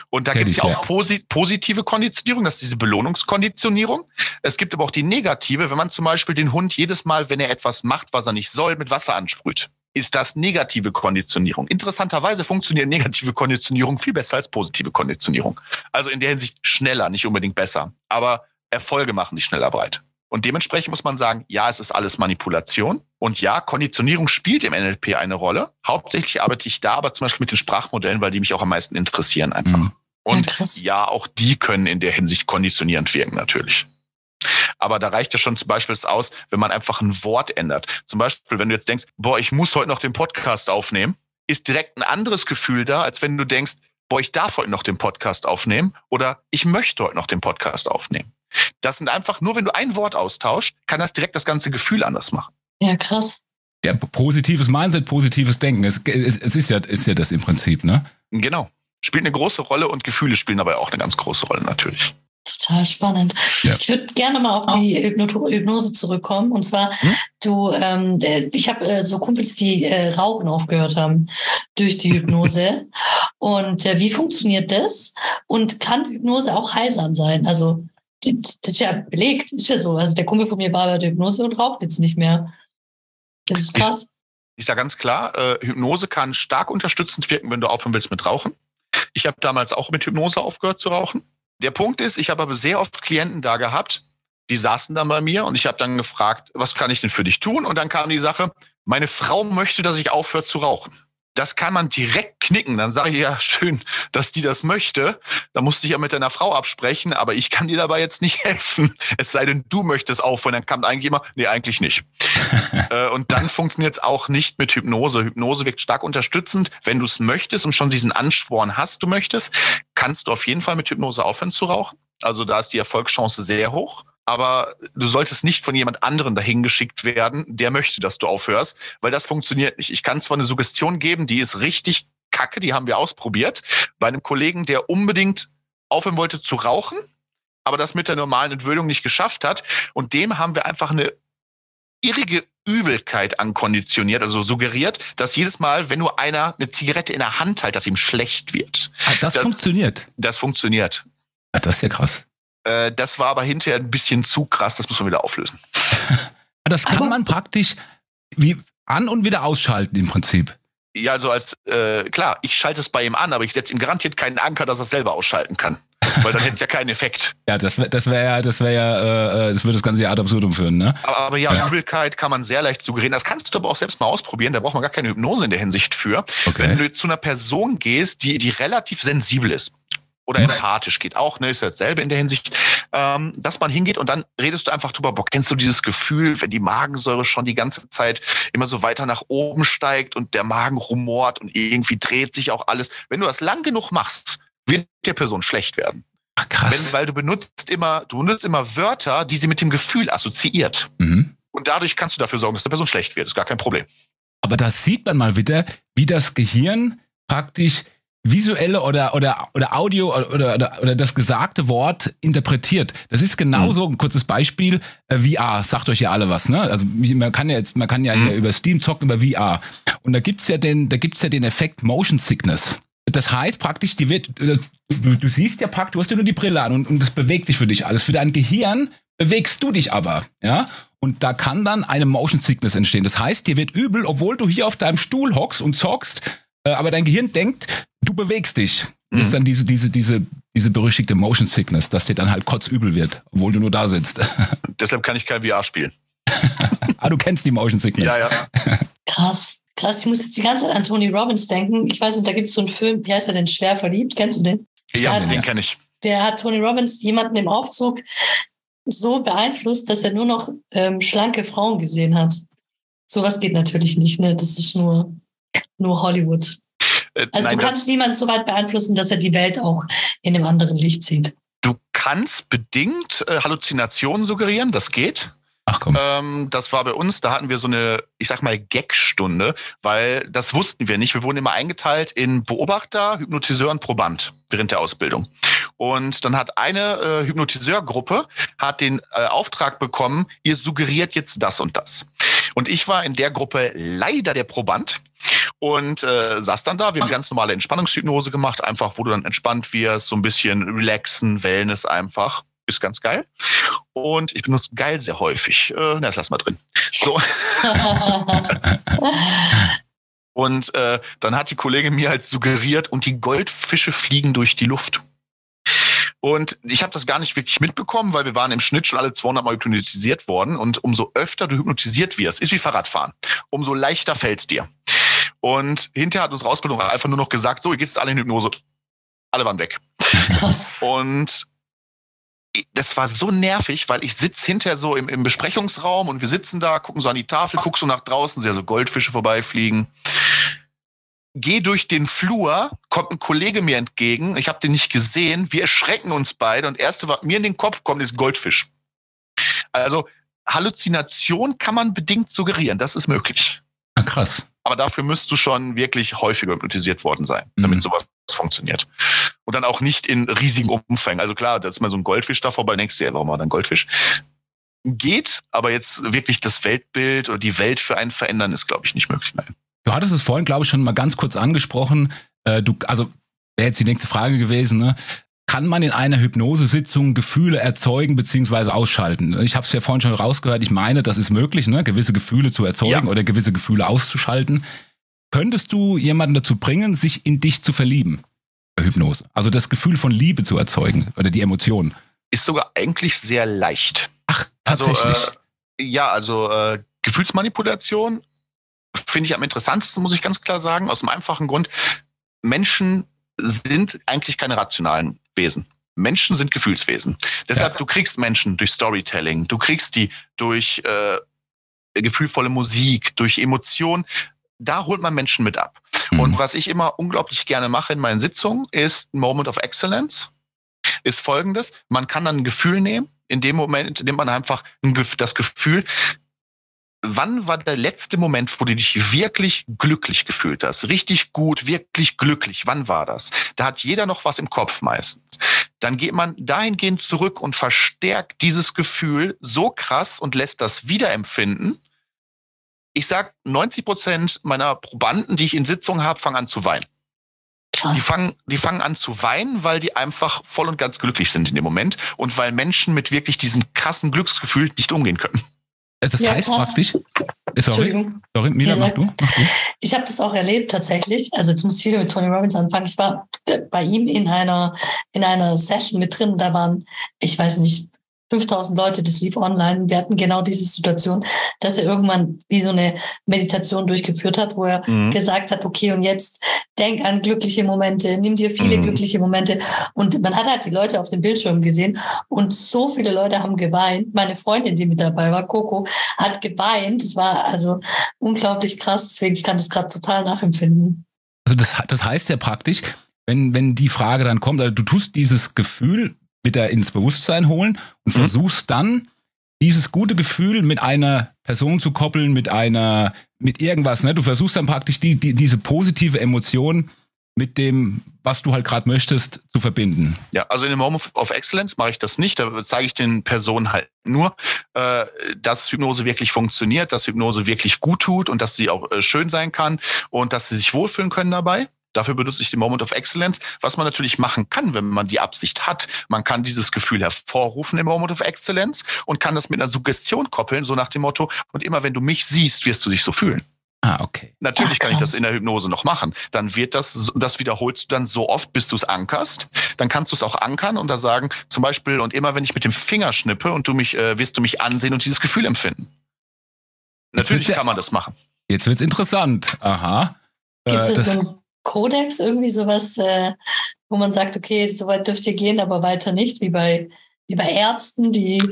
Und da gibt es ja auch posi positive Konditionierung, das ist diese Belohnungskonditionierung. Es gibt aber auch die negative, wenn man zum Beispiel den Hund jedes Mal, wenn er etwas macht, was er nicht soll, mit Wasser ansprüht. Ist das negative Konditionierung? Interessanterweise funktioniert negative Konditionierung viel besser als positive Konditionierung. Also in der Hinsicht schneller, nicht unbedingt besser. Aber Erfolge machen sich schneller breit. Und dementsprechend muss man sagen, ja, es ist alles Manipulation. Und ja, Konditionierung spielt im NLP eine Rolle. Hauptsächlich arbeite ich da aber zum Beispiel mit den Sprachmodellen, weil die mich auch am meisten interessieren einfach. Mhm. Und ja, ja, auch die können in der Hinsicht konditionierend wirken natürlich. Aber da reicht ja schon zum Beispiel aus, wenn man einfach ein Wort ändert. Zum Beispiel, wenn du jetzt denkst, boah, ich muss heute noch den Podcast aufnehmen, ist direkt ein anderes Gefühl da, als wenn du denkst, boah, ich darf heute noch den Podcast aufnehmen oder ich möchte heute noch den Podcast aufnehmen. Das sind einfach, nur wenn du ein Wort austauscht, kann das direkt das ganze Gefühl anders machen. Ja, krass. Ja, positives Mindset, positives Denken. Es, es, es ist, ja, ist ja das im Prinzip, ne? Genau. Spielt eine große Rolle und Gefühle spielen dabei auch eine ganz große Rolle natürlich. Total spannend. Ja. Ich würde gerne mal auf die Hypnose zurückkommen. Und zwar, hm? du, ähm, ich habe äh, so Kumpels, die äh, Rauchen aufgehört haben durch die Hypnose. und äh, wie funktioniert das? Und kann Hypnose auch heilsam sein? Also das ist ja belegt, ist ja so. Also der Kumpel von mir war bei der Hypnose und raucht jetzt nicht mehr. Das ist krass. Ich, ich sage ganz klar, äh, Hypnose kann stark unterstützend wirken, wenn du aufhören willst mit Rauchen. Ich habe damals auch mit Hypnose aufgehört zu rauchen. Der Punkt ist, ich habe aber sehr oft Klienten da gehabt, die saßen dann bei mir und ich habe dann gefragt, was kann ich denn für dich tun? Und dann kam die Sache, meine Frau möchte, dass ich aufhöre zu rauchen das kann man direkt knicken. Dann sage ich ja schön, dass die das möchte. Da musste ich ja mit deiner Frau absprechen, aber ich kann dir dabei jetzt nicht helfen. Es sei denn, du möchtest aufhören. Dann kam eigentlich immer, nee, eigentlich nicht. Äh, und dann funktioniert es auch nicht mit Hypnose. Hypnose wirkt stark unterstützend. Wenn du es möchtest und schon diesen Ansporn hast, du möchtest, kannst du auf jeden Fall mit Hypnose aufhören zu rauchen. Also da ist die Erfolgschance sehr hoch aber du solltest nicht von jemand anderen dahin geschickt werden, der möchte, dass du aufhörst, weil das funktioniert nicht. Ich kann zwar eine Suggestion geben, die ist richtig kacke, die haben wir ausprobiert, bei einem Kollegen, der unbedingt aufhören wollte zu rauchen, aber das mit der normalen Entwöhnung nicht geschafft hat. Und dem haben wir einfach eine irrige Übelkeit ankonditioniert, also suggeriert, dass jedes Mal, wenn nur einer eine Zigarette in der Hand hält, dass ihm schlecht wird. Ah, das, das funktioniert. Das funktioniert. Ah, das ist ja krass. Äh, das war aber hinterher ein bisschen zu krass, das muss man wieder auflösen. das kann man praktisch wie an- und wieder ausschalten im Prinzip. Ja, also als, äh, klar, ich schalte es bei ihm an, aber ich setze ihm garantiert keinen Anker, dass er es selber ausschalten kann. Weil dann hätte es ja keinen Effekt. Ja, das wäre das wär ja, das wäre ja, äh, äh, das würde das ganze Jahr ad absurdum führen, ne? Aber, aber ja, ja, Übelkeit kann man sehr leicht suggerieren. Das kannst du aber auch selbst mal ausprobieren. Da braucht man gar keine Hypnose in der Hinsicht für. Okay. Wenn du zu einer Person gehst, die, die relativ sensibel ist, oder empathisch geht auch, ne, ist ja dasselbe in der Hinsicht, ähm, dass man hingeht und dann redest du einfach drüber, boah, kennst du dieses Gefühl, wenn die Magensäure schon die ganze Zeit immer so weiter nach oben steigt und der Magen rumort und irgendwie dreht sich auch alles. Wenn du das lang genug machst, wird der Person schlecht werden. Ach, krass. Wenn, weil du benutzt immer, du benutzt immer Wörter, die sie mit dem Gefühl assoziiert. Mhm. Und dadurch kannst du dafür sorgen, dass der Person schlecht wird. Das ist gar kein Problem. Aber da sieht man mal wieder, wie das Gehirn praktisch visuelle oder, oder, oder Audio oder, oder, oder das gesagte Wort interpretiert. Das ist genauso mhm. ein kurzes Beispiel, äh, VR, sagt euch ja alle was, ne? Also man kann ja jetzt, man kann ja mhm. hier über Steam zocken, über VR. Und da gibt's ja den, da gibt's ja den Effekt Motion Sickness. Das heißt praktisch, die wird, du, du siehst ja praktisch, du hast ja nur die Brille an und, und das bewegt sich für dich alles. Für dein Gehirn bewegst du dich aber, ja? Und da kann dann eine Motion Sickness entstehen. Das heißt, dir wird übel, obwohl du hier auf deinem Stuhl hockst und zockst, äh, aber dein Gehirn denkt, du bewegst dich. Das ist mhm. dann diese, diese, diese, diese berüchtigte Motion Sickness, dass dir dann halt kotzübel wird, obwohl du nur da sitzt. Deshalb kann ich kein VR spielen. ah, du kennst die Motion Sickness. Ja, ja. Krass. Krass, ich muss jetzt die ganze Zeit an Tony Robbins denken. Ich weiß nicht, da gibt es so einen Film, wie heißt er denn? Schwer verliebt. Kennst du den? Ja, den, den kenne ich. Der hat Tony Robbins jemanden im Aufzug so beeinflusst, dass er nur noch ähm, schlanke Frauen gesehen hat. Sowas geht natürlich nicht, ne? Das ist nur, nur Hollywood. Äh, also nein, du kannst niemanden so weit beeinflussen, dass er die Welt auch in einem anderen Licht sieht. Du kannst bedingt äh, Halluzinationen suggerieren, das geht. Ach komm. Ähm, das war bei uns, da hatten wir so eine, ich sag mal, Gag-Stunde, weil das wussten wir nicht. Wir wurden immer eingeteilt in Beobachter, Hypnotiseur und Proband während der Ausbildung. Und dann hat eine äh, Hypnotiseurgruppe hat den äh, Auftrag bekommen, ihr suggeriert jetzt das und das. Und ich war in der Gruppe leider der Proband und äh, saß dann da. Wir haben ganz normale Entspannungshypnose gemacht, einfach wo du dann entspannt wirst, so ein bisschen relaxen, Wellness einfach ist ganz geil. Und ich benutze geil sehr häufig. Äh, na, das lass mal drin. So. und äh, dann hat die Kollegin mir halt suggeriert, und die Goldfische fliegen durch die Luft. Und ich habe das gar nicht wirklich mitbekommen, weil wir waren im Schnitt schon alle 200 Mal hypnotisiert worden. Und umso öfter du hypnotisiert wirst, ist wie Fahrradfahren, umso leichter fällt es dir. Und hinterher hat uns Rausbildung einfach nur noch gesagt, so, ihr geht jetzt alle in Hypnose. Alle waren weg. Und das war so nervig, weil ich sitze hinter so im, im, Besprechungsraum und wir sitzen da, gucken so an die Tafel, guckst so nach draußen, sehe so Goldfische vorbeifliegen. Geh durch den Flur, kommt ein Kollege mir entgegen, ich habe den nicht gesehen, wir erschrecken uns beide und erste, was mir in den Kopf kommt, ist Goldfisch. Also Halluzination kann man bedingt suggerieren, das ist möglich. Ah, krass. Aber dafür müsst du schon wirklich häufiger hypnotisiert worden sein, damit mhm. sowas funktioniert. Und dann auch nicht in riesigen Umfängen. Also klar, da ist mal so ein Goldfisch da vorbei, denkst du, ja, warum war dann Goldfisch? Geht, aber jetzt wirklich das Weltbild oder die Welt für einen verändern, ist, glaube ich, nicht möglich. Nein. Du hattest es vorhin, glaube ich, schon mal ganz kurz angesprochen. Äh, du, also wäre jetzt die nächste Frage gewesen, ne? Kann man in einer Hypnosesitzung Gefühle erzeugen bzw. ausschalten? Ich habe es ja vorhin schon rausgehört, ich meine, das ist möglich, ne? gewisse Gefühle zu erzeugen ja. oder gewisse Gefühle auszuschalten. Könntest du jemanden dazu bringen, sich in dich zu verlieben? Hypnose. Also das Gefühl von Liebe zu erzeugen oder die Emotionen. Ist sogar eigentlich sehr leicht. Ach, tatsächlich. Also, äh, ja, also äh, Gefühlsmanipulation finde ich am interessantesten, muss ich ganz klar sagen, aus dem einfachen Grund, Menschen sind eigentlich keine rationalen Wesen. Menschen sind Gefühlswesen. Deshalb, ja. du kriegst Menschen durch Storytelling, du kriegst die durch äh, gefühlvolle Musik, durch Emotionen da holt man Menschen mit ab. Mhm. Und was ich immer unglaublich gerne mache in meinen Sitzungen, ist Moment of Excellence. Ist folgendes. Man kann dann ein Gefühl nehmen. In dem Moment nimmt man einfach das Gefühl, wann war der letzte Moment, wo du dich wirklich glücklich gefühlt hast? Richtig gut, wirklich glücklich. Wann war das? Da hat jeder noch was im Kopf meistens. Dann geht man dahingehend zurück und verstärkt dieses Gefühl so krass und lässt das wiederempfinden ich sag, 90 Prozent meiner Probanden, die ich in Sitzungen habe, fangen an zu weinen. Krass. Die fangen, die fangen an zu weinen, weil die einfach voll und ganz glücklich sind in dem Moment und weil Menschen mit wirklich diesem krassen Glücksgefühl nicht umgehen können. Das ja, heißt krass. praktisch. Sorry, sorry Mila, ja, mach, du, mach du. Ich habe das auch erlebt tatsächlich. Also jetzt muss ich wieder mit Tony Robbins anfangen. Ich war bei ihm in einer in einer Session mit drin. Da waren, ich weiß nicht, 5000 Leute, das lief online. Wir hatten genau diese Situation, dass er irgendwann wie so eine Meditation durchgeführt hat, wo er mhm. gesagt hat, okay, und jetzt denk an glückliche Momente, nimm dir viele mhm. glückliche Momente. Und man hat halt die Leute auf dem Bildschirm gesehen und so viele Leute haben geweint. Meine Freundin, die mit dabei war, Coco, hat geweint. Das war also unglaublich krass. Deswegen ich kann das gerade total nachempfinden. Also das, das heißt ja praktisch, wenn, wenn die Frage dann kommt, also du tust dieses Gefühl wieder ins Bewusstsein holen und mhm. versuchst dann, dieses gute Gefühl mit einer Person zu koppeln, mit einer, mit irgendwas. Ne? Du versuchst dann praktisch die, die, diese positive Emotion mit dem, was du halt gerade möchtest, zu verbinden. Ja, also in dem Moment of Excellence mache ich das nicht. Da zeige ich den Personen halt nur, äh, dass Hypnose wirklich funktioniert, dass Hypnose wirklich gut tut und dass sie auch äh, schön sein kann und dass sie sich wohlfühlen können dabei. Dafür benutze ich den Moment of Excellence. Was man natürlich machen kann, wenn man die Absicht hat, man kann dieses Gefühl hervorrufen im Moment of Excellence und kann das mit einer Suggestion koppeln, so nach dem Motto, und immer wenn du mich siehst, wirst du dich so fühlen. Ah, okay. Natürlich Ach, kann ich das in der Hypnose noch machen. Dann wird das, das wiederholst du dann so oft, bis du es ankerst. Dann kannst du es auch ankern und da sagen, zum Beispiel, und immer wenn ich mit dem Finger schnippe und du mich, äh, wirst du mich ansehen und dieses Gefühl empfinden. Natürlich kann man das machen. Jetzt wird's interessant. Aha. Gibt es äh, so Kodex, irgendwie sowas, äh, wo man sagt, okay, so weit dürft ihr gehen, aber weiter nicht, wie bei, wie bei Ärzten, die.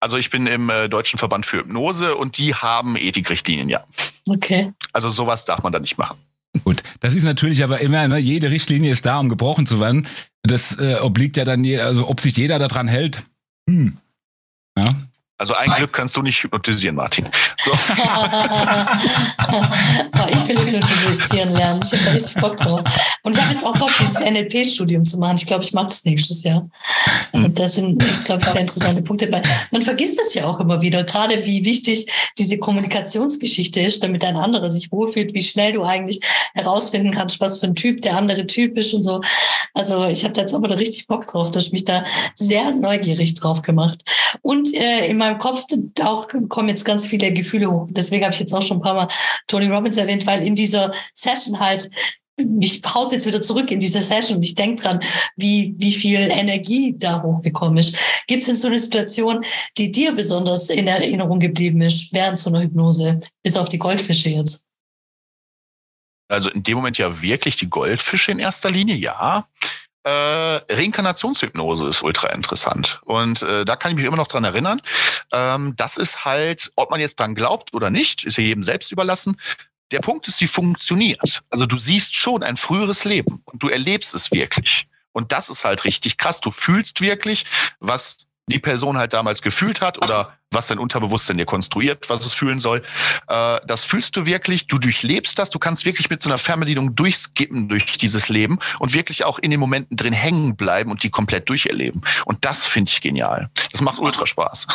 Also ich bin im äh, Deutschen Verband für Hypnose und die haben Ethikrichtlinien, ja. Okay. Also sowas darf man da nicht machen. Gut, das ist natürlich aber immer, ne, jede Richtlinie ist da, um gebrochen zu werden. Das äh, obliegt ja dann, je, also ob sich jeder daran hält. Hm. Ja. Also ein Glück kannst du nicht hypnotisieren, Martin. So. ich will hypnotisieren lernen. Ich habe da richtig Bock drauf. Und ich habe jetzt auch Bock, dieses NLP-Studium zu machen. Ich glaube, ich mache das nächstes Jahr. Hm. Das sind, glaube ich, sehr interessante Punkte. Weil man vergisst es ja auch immer wieder, gerade wie wichtig diese Kommunikationsgeschichte ist, damit ein anderer sich wohlfühlt, wie schnell du eigentlich herausfinden kannst, was für ein Typ der andere Typ ist und so. Also ich habe da jetzt aber da richtig Bock drauf. Du hast mich da sehr neugierig drauf gemacht. Und äh, in meinem Kopf auch kommen jetzt ganz viele Gefühle hoch. Deswegen habe ich jetzt auch schon ein paar Mal Tony Robbins erwähnt, weil in dieser Session halt mich haut jetzt wieder zurück in diese Session und ich denke dran, wie, wie viel Energie da hochgekommen ist. Gibt es denn so eine Situation, die dir besonders in Erinnerung geblieben ist während so einer Hypnose, bis auf die Goldfische jetzt? Also in dem Moment ja wirklich die Goldfische in erster Linie, ja. Äh, Reinkarnationshypnose ist ultra interessant. Und äh, da kann ich mich immer noch dran erinnern. Ähm, das ist halt, ob man jetzt dran glaubt oder nicht, ist ja jedem selbst überlassen. Der Punkt ist, sie funktioniert. Also du siehst schon ein früheres Leben und du erlebst es wirklich. Und das ist halt richtig krass. Du fühlst wirklich, was die Person halt damals gefühlt hat oder was dein Unterbewusstsein dir konstruiert, was es fühlen soll. Äh, das fühlst du wirklich, du durchlebst das, du kannst wirklich mit so einer Fernbedienung durchskippen durch dieses Leben und wirklich auch in den Momenten drin hängen bleiben und die komplett durcherleben. Und das finde ich genial. Das macht ultra Spaß.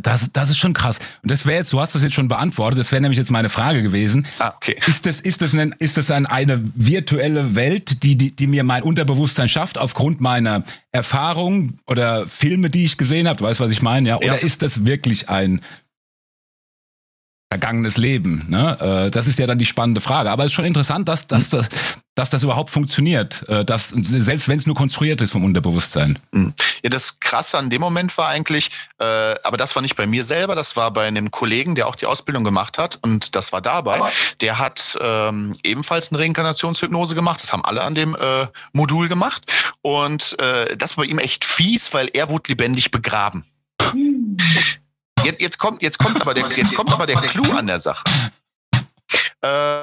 Das, das ist schon krass. Und das wäre jetzt, du hast das jetzt schon beantwortet, das wäre nämlich jetzt meine Frage gewesen. Ah, okay. Ist das, ist das, ein, ist das ein, eine virtuelle Welt, die, die, die mir mein Unterbewusstsein schafft, aufgrund meiner Erfahrung oder Filme, die ich gesehen habe? Weißt du, was ich meine? Ja? Oder ja. ist das wirklich wirklich ein vergangenes Leben? Ne? Äh, das ist ja dann die spannende Frage. Aber es ist schon interessant, dass, dass, dass, dass das überhaupt funktioniert, äh, dass, selbst wenn es nur konstruiert ist vom Unterbewusstsein. Mhm. Ja, das Krasse an dem Moment war eigentlich, äh, aber das war nicht bei mir selber, das war bei einem Kollegen, der auch die Ausbildung gemacht hat und das war dabei. Der hat ähm, ebenfalls eine Reinkarnationshypnose gemacht, das haben alle an dem äh, Modul gemacht und äh, das war bei ihm echt fies, weil er wurde lebendig begraben. Jetzt, jetzt, kommt, jetzt, kommt aber der, jetzt kommt aber der Clou an der Sache. Äh,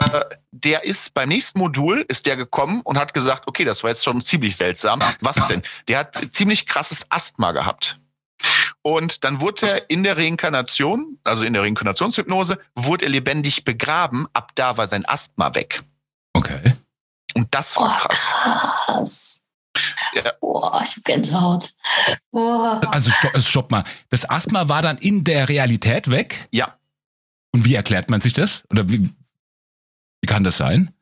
der ist beim nächsten Modul ist der gekommen und hat gesagt, okay, das war jetzt schon ziemlich seltsam. Was denn? Der hat ziemlich krasses Asthma gehabt. Und dann wurde er in der Reinkarnation, also in der Reinkarnationshypnose, wurde er lebendig begraben. Ab da war sein Asthma weg. Okay. Und das war krass. Oh, krass. Ja. Boah, ich hab Gänsehaut. Boah. Also stopp, also stopp mal. Das Asthma war dann in der Realität weg? Ja. Und wie erklärt man sich das? Oder wie, wie kann das sein?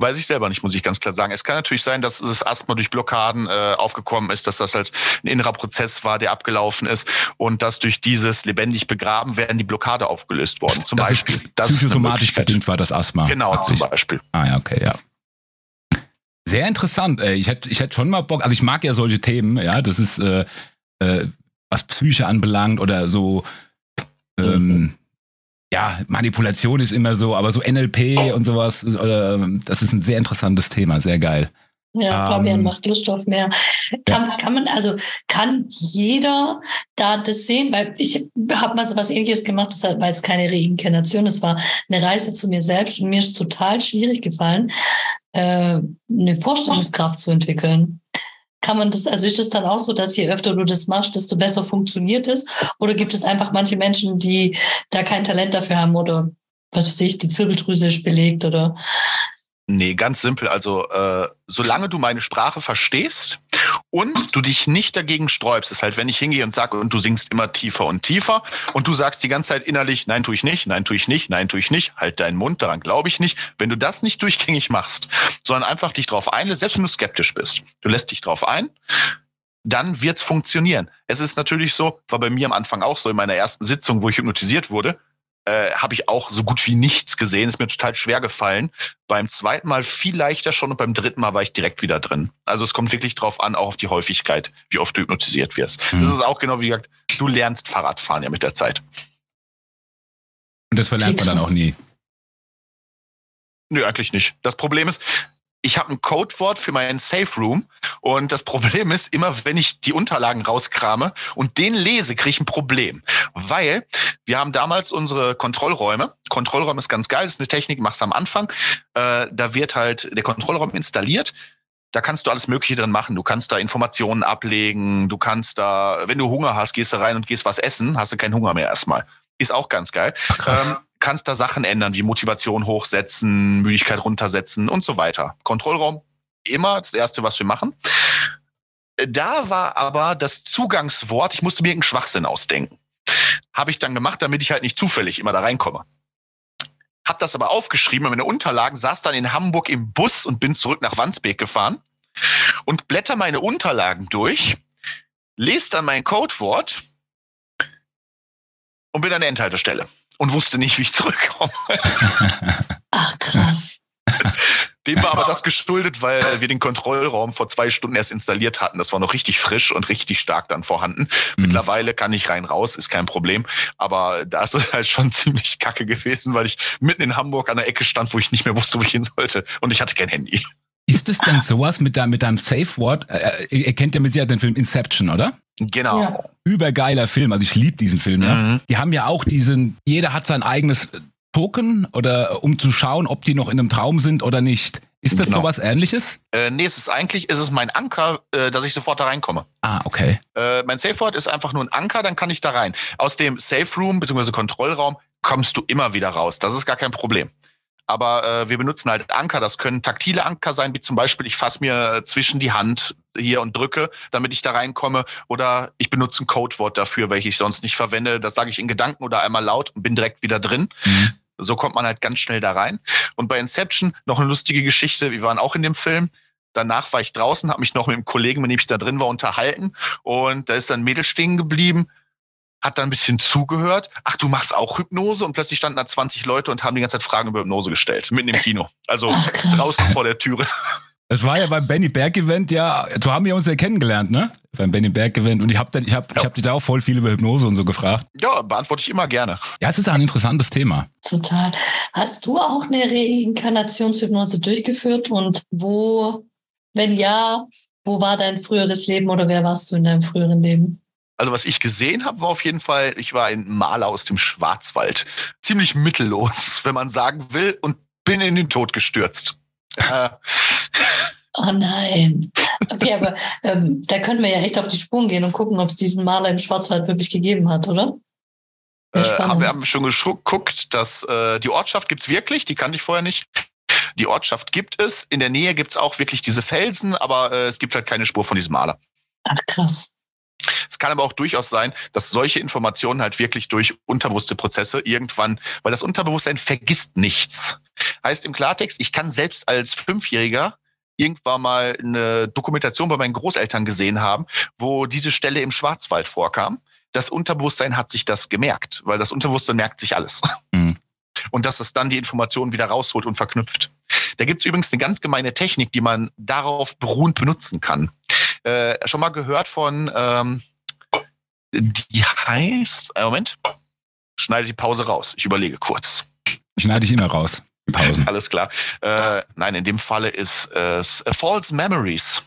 Weiß ich selber nicht, muss ich ganz klar sagen. Es kann natürlich sein, dass das Asthma durch Blockaden äh, aufgekommen ist, dass das halt ein innerer Prozess war, der abgelaufen ist und dass durch dieses lebendig begraben werden die Blockade aufgelöst worden. Zum das Beispiel. Ist das psychosomatisch bedingt war das Asthma. Genau, zum Beispiel. Ah ja, okay, ja. Sehr interessant. Ich hätte ich hätte schon mal Bock, also ich mag ja solche Themen, ja, das ist, äh, äh, was Psyche anbelangt oder so, ähm, ja, Manipulation ist immer so, aber so NLP und sowas, oder, das ist ein sehr interessantes Thema, sehr geil. Ja, Fabian ähm, macht Lust auf mehr. Kann, ja. kann man, also kann jeder da das sehen? Weil ich habe mal so was ähnliches gemacht, das war jetzt keine Reinkarnation, es war eine Reise zu mir selbst und mir ist total schwierig gefallen, äh, eine Vorstellungskraft zu entwickeln. Kann man das, also ist es dann auch so, dass je öfter du das machst, desto besser funktioniert es? Oder gibt es einfach manche Menschen, die da kein Talent dafür haben oder was weiß ich, die Zirbeldrüse ist belegt oder Nee, ganz simpel. Also, äh, solange du meine Sprache verstehst und du dich nicht dagegen sträubst, ist halt, wenn ich hingehe und sage, und du singst immer tiefer und tiefer und du sagst die ganze Zeit innerlich, nein, tue ich nicht, nein, tue ich nicht, nein, tue ich nicht, halt deinen Mund, daran glaube ich nicht. Wenn du das nicht durchgängig machst, sondern einfach dich drauf einlässt, selbst wenn du skeptisch bist, du lässt dich drauf ein, dann wird's funktionieren. Es ist natürlich so, war bei mir am Anfang auch so in meiner ersten Sitzung, wo ich hypnotisiert wurde, äh, habe ich auch so gut wie nichts gesehen. Ist mir total schwer gefallen. Beim zweiten Mal viel leichter schon und beim dritten Mal war ich direkt wieder drin. Also es kommt wirklich drauf an, auch auf die Häufigkeit, wie oft du hypnotisiert wirst. Mhm. Das ist auch genau wie gesagt, du lernst Fahrradfahren ja mit der Zeit. Und das verlernt man dann auch nie. Nö, eigentlich nicht. Das Problem ist, ich habe ein Codewort für meinen Safe Room und das Problem ist, immer wenn ich die Unterlagen rauskrame und den lese, kriege ich ein Problem. Weil wir haben damals unsere Kontrollräume. Kontrollraum ist ganz geil, das ist eine Technik, machst du am Anfang. Äh, da wird halt der Kontrollraum installiert. da kannst du alles Mögliche drin machen. Du kannst da Informationen ablegen, du kannst da, wenn du Hunger hast, gehst du rein und gehst was essen, hast du keinen Hunger mehr erstmal. Ist auch ganz geil. Ach, ähm, kannst da Sachen ändern, wie Motivation hochsetzen, Müdigkeit runtersetzen und so weiter. Kontrollraum, immer das Erste, was wir machen. Da war aber das Zugangswort, ich musste mir irgendeinen Schwachsinn ausdenken. Habe ich dann gemacht, damit ich halt nicht zufällig immer da reinkomme. Hab das aber aufgeschrieben in meine Unterlagen, saß dann in Hamburg im Bus und bin zurück nach Wandsbek gefahren und blätter meine Unterlagen durch, lese dann mein Codewort und bin an der Endhaltestelle und wusste nicht, wie ich zurückkomme. Ach, krass. Dem war aber das geschuldet, weil wir den Kontrollraum vor zwei Stunden erst installiert hatten. Das war noch richtig frisch und richtig stark dann vorhanden. Mhm. Mittlerweile kann ich rein raus, ist kein Problem. Aber da ist es halt schon ziemlich kacke gewesen, weil ich mitten in Hamburg an der Ecke stand, wo ich nicht mehr wusste, wo ich hin sollte. Und ich hatte kein Handy. Ist es denn sowas mit, deinem, mit deinem Safe Word? Äh, äh, ihr kennt ja mit Sicherheit den Film Inception, oder? Genau. Ja. Übergeiler Film. Also ich liebe diesen Film. Ja. Mhm. Die haben ja auch diesen, jeder hat sein eigenes Token oder um zu schauen, ob die noch in einem Traum sind oder nicht. Ist das genau. sowas ähnliches? Äh, nee, es ist eigentlich, ist es mein Anker, äh, dass ich sofort da reinkomme. Ah, okay. Äh, mein Safe Word ist einfach nur ein Anker, dann kann ich da rein. Aus dem Safe Room bzw. Kontrollraum kommst du immer wieder raus. Das ist gar kein Problem. Aber äh, wir benutzen halt Anker. Das können taktile Anker sein, wie zum Beispiel, ich fasse mir zwischen die Hand hier und drücke, damit ich da reinkomme. Oder ich benutze ein Codewort dafür, welches ich sonst nicht verwende. Das sage ich in Gedanken oder einmal laut und bin direkt wieder drin. Mhm. So kommt man halt ganz schnell da rein. Und bei Inception noch eine lustige Geschichte. Wir waren auch in dem Film. Danach war ich draußen, habe mich noch mit einem Kollegen, mit dem ich da drin war, unterhalten. Und da ist dann ein Mädel stehen geblieben, hat dann ein bisschen zugehört. Ach, du machst auch Hypnose? Und plötzlich standen da 20 Leute und haben die ganze Zeit Fragen über Hypnose gestellt, mitten im Kino. Also Ach, draußen vor der Türe. Es war ja beim Benny Berg Event, ja, so haben wir uns ja kennengelernt, ne? Beim Benny Berg Event. Und ich habe ich hab, ja. ich hab dich da auch voll viel über Hypnose und so gefragt. Ja, beantworte ich immer gerne. Ja, es ist ein interessantes Thema. Total. Hast du auch eine Reinkarnationshypnose durchgeführt und wo, wenn ja, wo war dein früheres Leben oder wer warst du in deinem früheren Leben? Also was ich gesehen habe, war auf jeden Fall, ich war ein Maler aus dem Schwarzwald. Ziemlich mittellos, wenn man sagen will, und bin in den Tod gestürzt. Oh nein. Okay, aber ähm, da können wir ja echt auf die Spuren gehen und gucken, ob es diesen Maler im Schwarzwald wirklich gegeben hat, oder? Äh, haben wir haben schon geguckt, dass äh, die Ortschaft gibt es wirklich, die kannte ich vorher nicht. Die Ortschaft gibt es. In der Nähe gibt es auch wirklich diese Felsen, aber äh, es gibt halt keine Spur von diesem Maler. Ach krass. Es kann aber auch durchaus sein, dass solche Informationen halt wirklich durch unterbewusste Prozesse irgendwann, weil das Unterbewusstsein vergisst nichts. Heißt im Klartext, ich kann selbst als Fünfjähriger irgendwann mal eine Dokumentation bei meinen Großeltern gesehen haben, wo diese Stelle im Schwarzwald vorkam. Das Unterbewusstsein hat sich das gemerkt, weil das Unterbewusstsein merkt sich alles. Mhm. Und dass es dann die Informationen wieder rausholt und verknüpft. Da gibt es übrigens eine ganz gemeine Technik, die man darauf beruhend benutzen kann. Äh, schon mal gehört von, ähm, die heißt, Moment, schneide die Pause raus. Ich überlege kurz. Schneide ich immer raus. Die Pausen. Alles klar. Äh, nein, in dem Falle ist es äh, False Memories.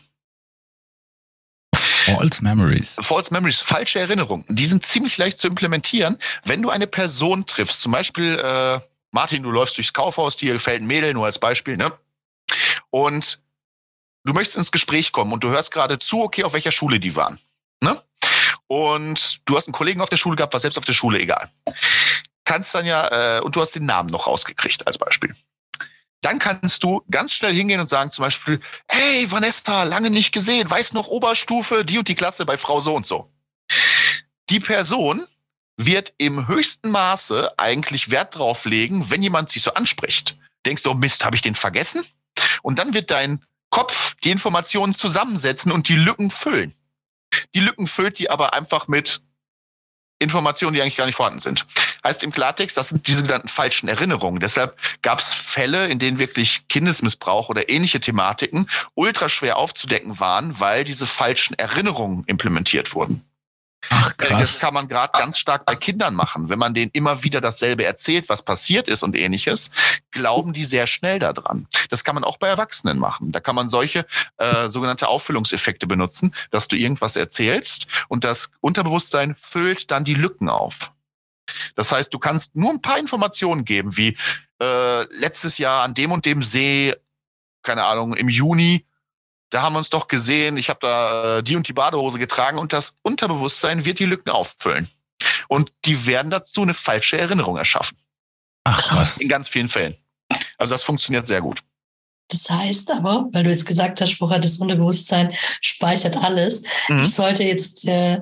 False Memories. False Memories, falsche Erinnerungen. Die sind ziemlich leicht zu implementieren, wenn du eine Person triffst. Zum Beispiel, äh, Martin, du läufst durchs Kaufhaus, dir fällt ein Mädel, nur als Beispiel, ne? Und du möchtest ins Gespräch kommen und du hörst gerade zu, okay, auf welcher Schule die waren. Ne? Und du hast einen Kollegen auf der Schule gehabt, war selbst auf der Schule egal. Kannst dann ja, äh, und du hast den Namen noch rausgekriegt als Beispiel. Dann kannst du ganz schnell hingehen und sagen zum Beispiel, hey Vanessa, lange nicht gesehen, weiß noch Oberstufe, die und die Klasse bei Frau so und so. Die Person wird im höchsten Maße eigentlich Wert drauf legen, wenn jemand sich so anspricht. Denkst du, oh Mist, habe ich den vergessen? Und dann wird dein Kopf die Informationen zusammensetzen und die Lücken füllen. Die Lücken füllt die aber einfach mit Informationen, die eigentlich gar nicht vorhanden sind. Heißt im Klartext, das sind diese genannten falschen Erinnerungen. Deshalb gab es Fälle, in denen wirklich Kindesmissbrauch oder ähnliche Thematiken ultra schwer aufzudecken waren, weil diese falschen Erinnerungen implementiert wurden. Ach, äh, krass. Das kann man gerade ganz stark bei Kindern machen. Wenn man denen immer wieder dasselbe erzählt, was passiert ist und ähnliches, glauben die sehr schnell daran. Das kann man auch bei Erwachsenen machen. Da kann man solche äh, sogenannte Auffüllungseffekte benutzen, dass du irgendwas erzählst und das Unterbewusstsein füllt dann die Lücken auf. Das heißt, du kannst nur ein paar Informationen geben, wie äh, letztes Jahr an dem und dem See, keine Ahnung, im Juni da haben wir uns doch gesehen, ich habe da äh, die und die Badehose getragen und das Unterbewusstsein wird die Lücken auffüllen. Und die werden dazu eine falsche Erinnerung erschaffen. Ach krass. In ganz vielen Fällen. Also das funktioniert sehr gut. Das heißt aber, weil du jetzt gesagt hast, vorher das Unterbewusstsein speichert alles, mhm. ich sollte jetzt äh,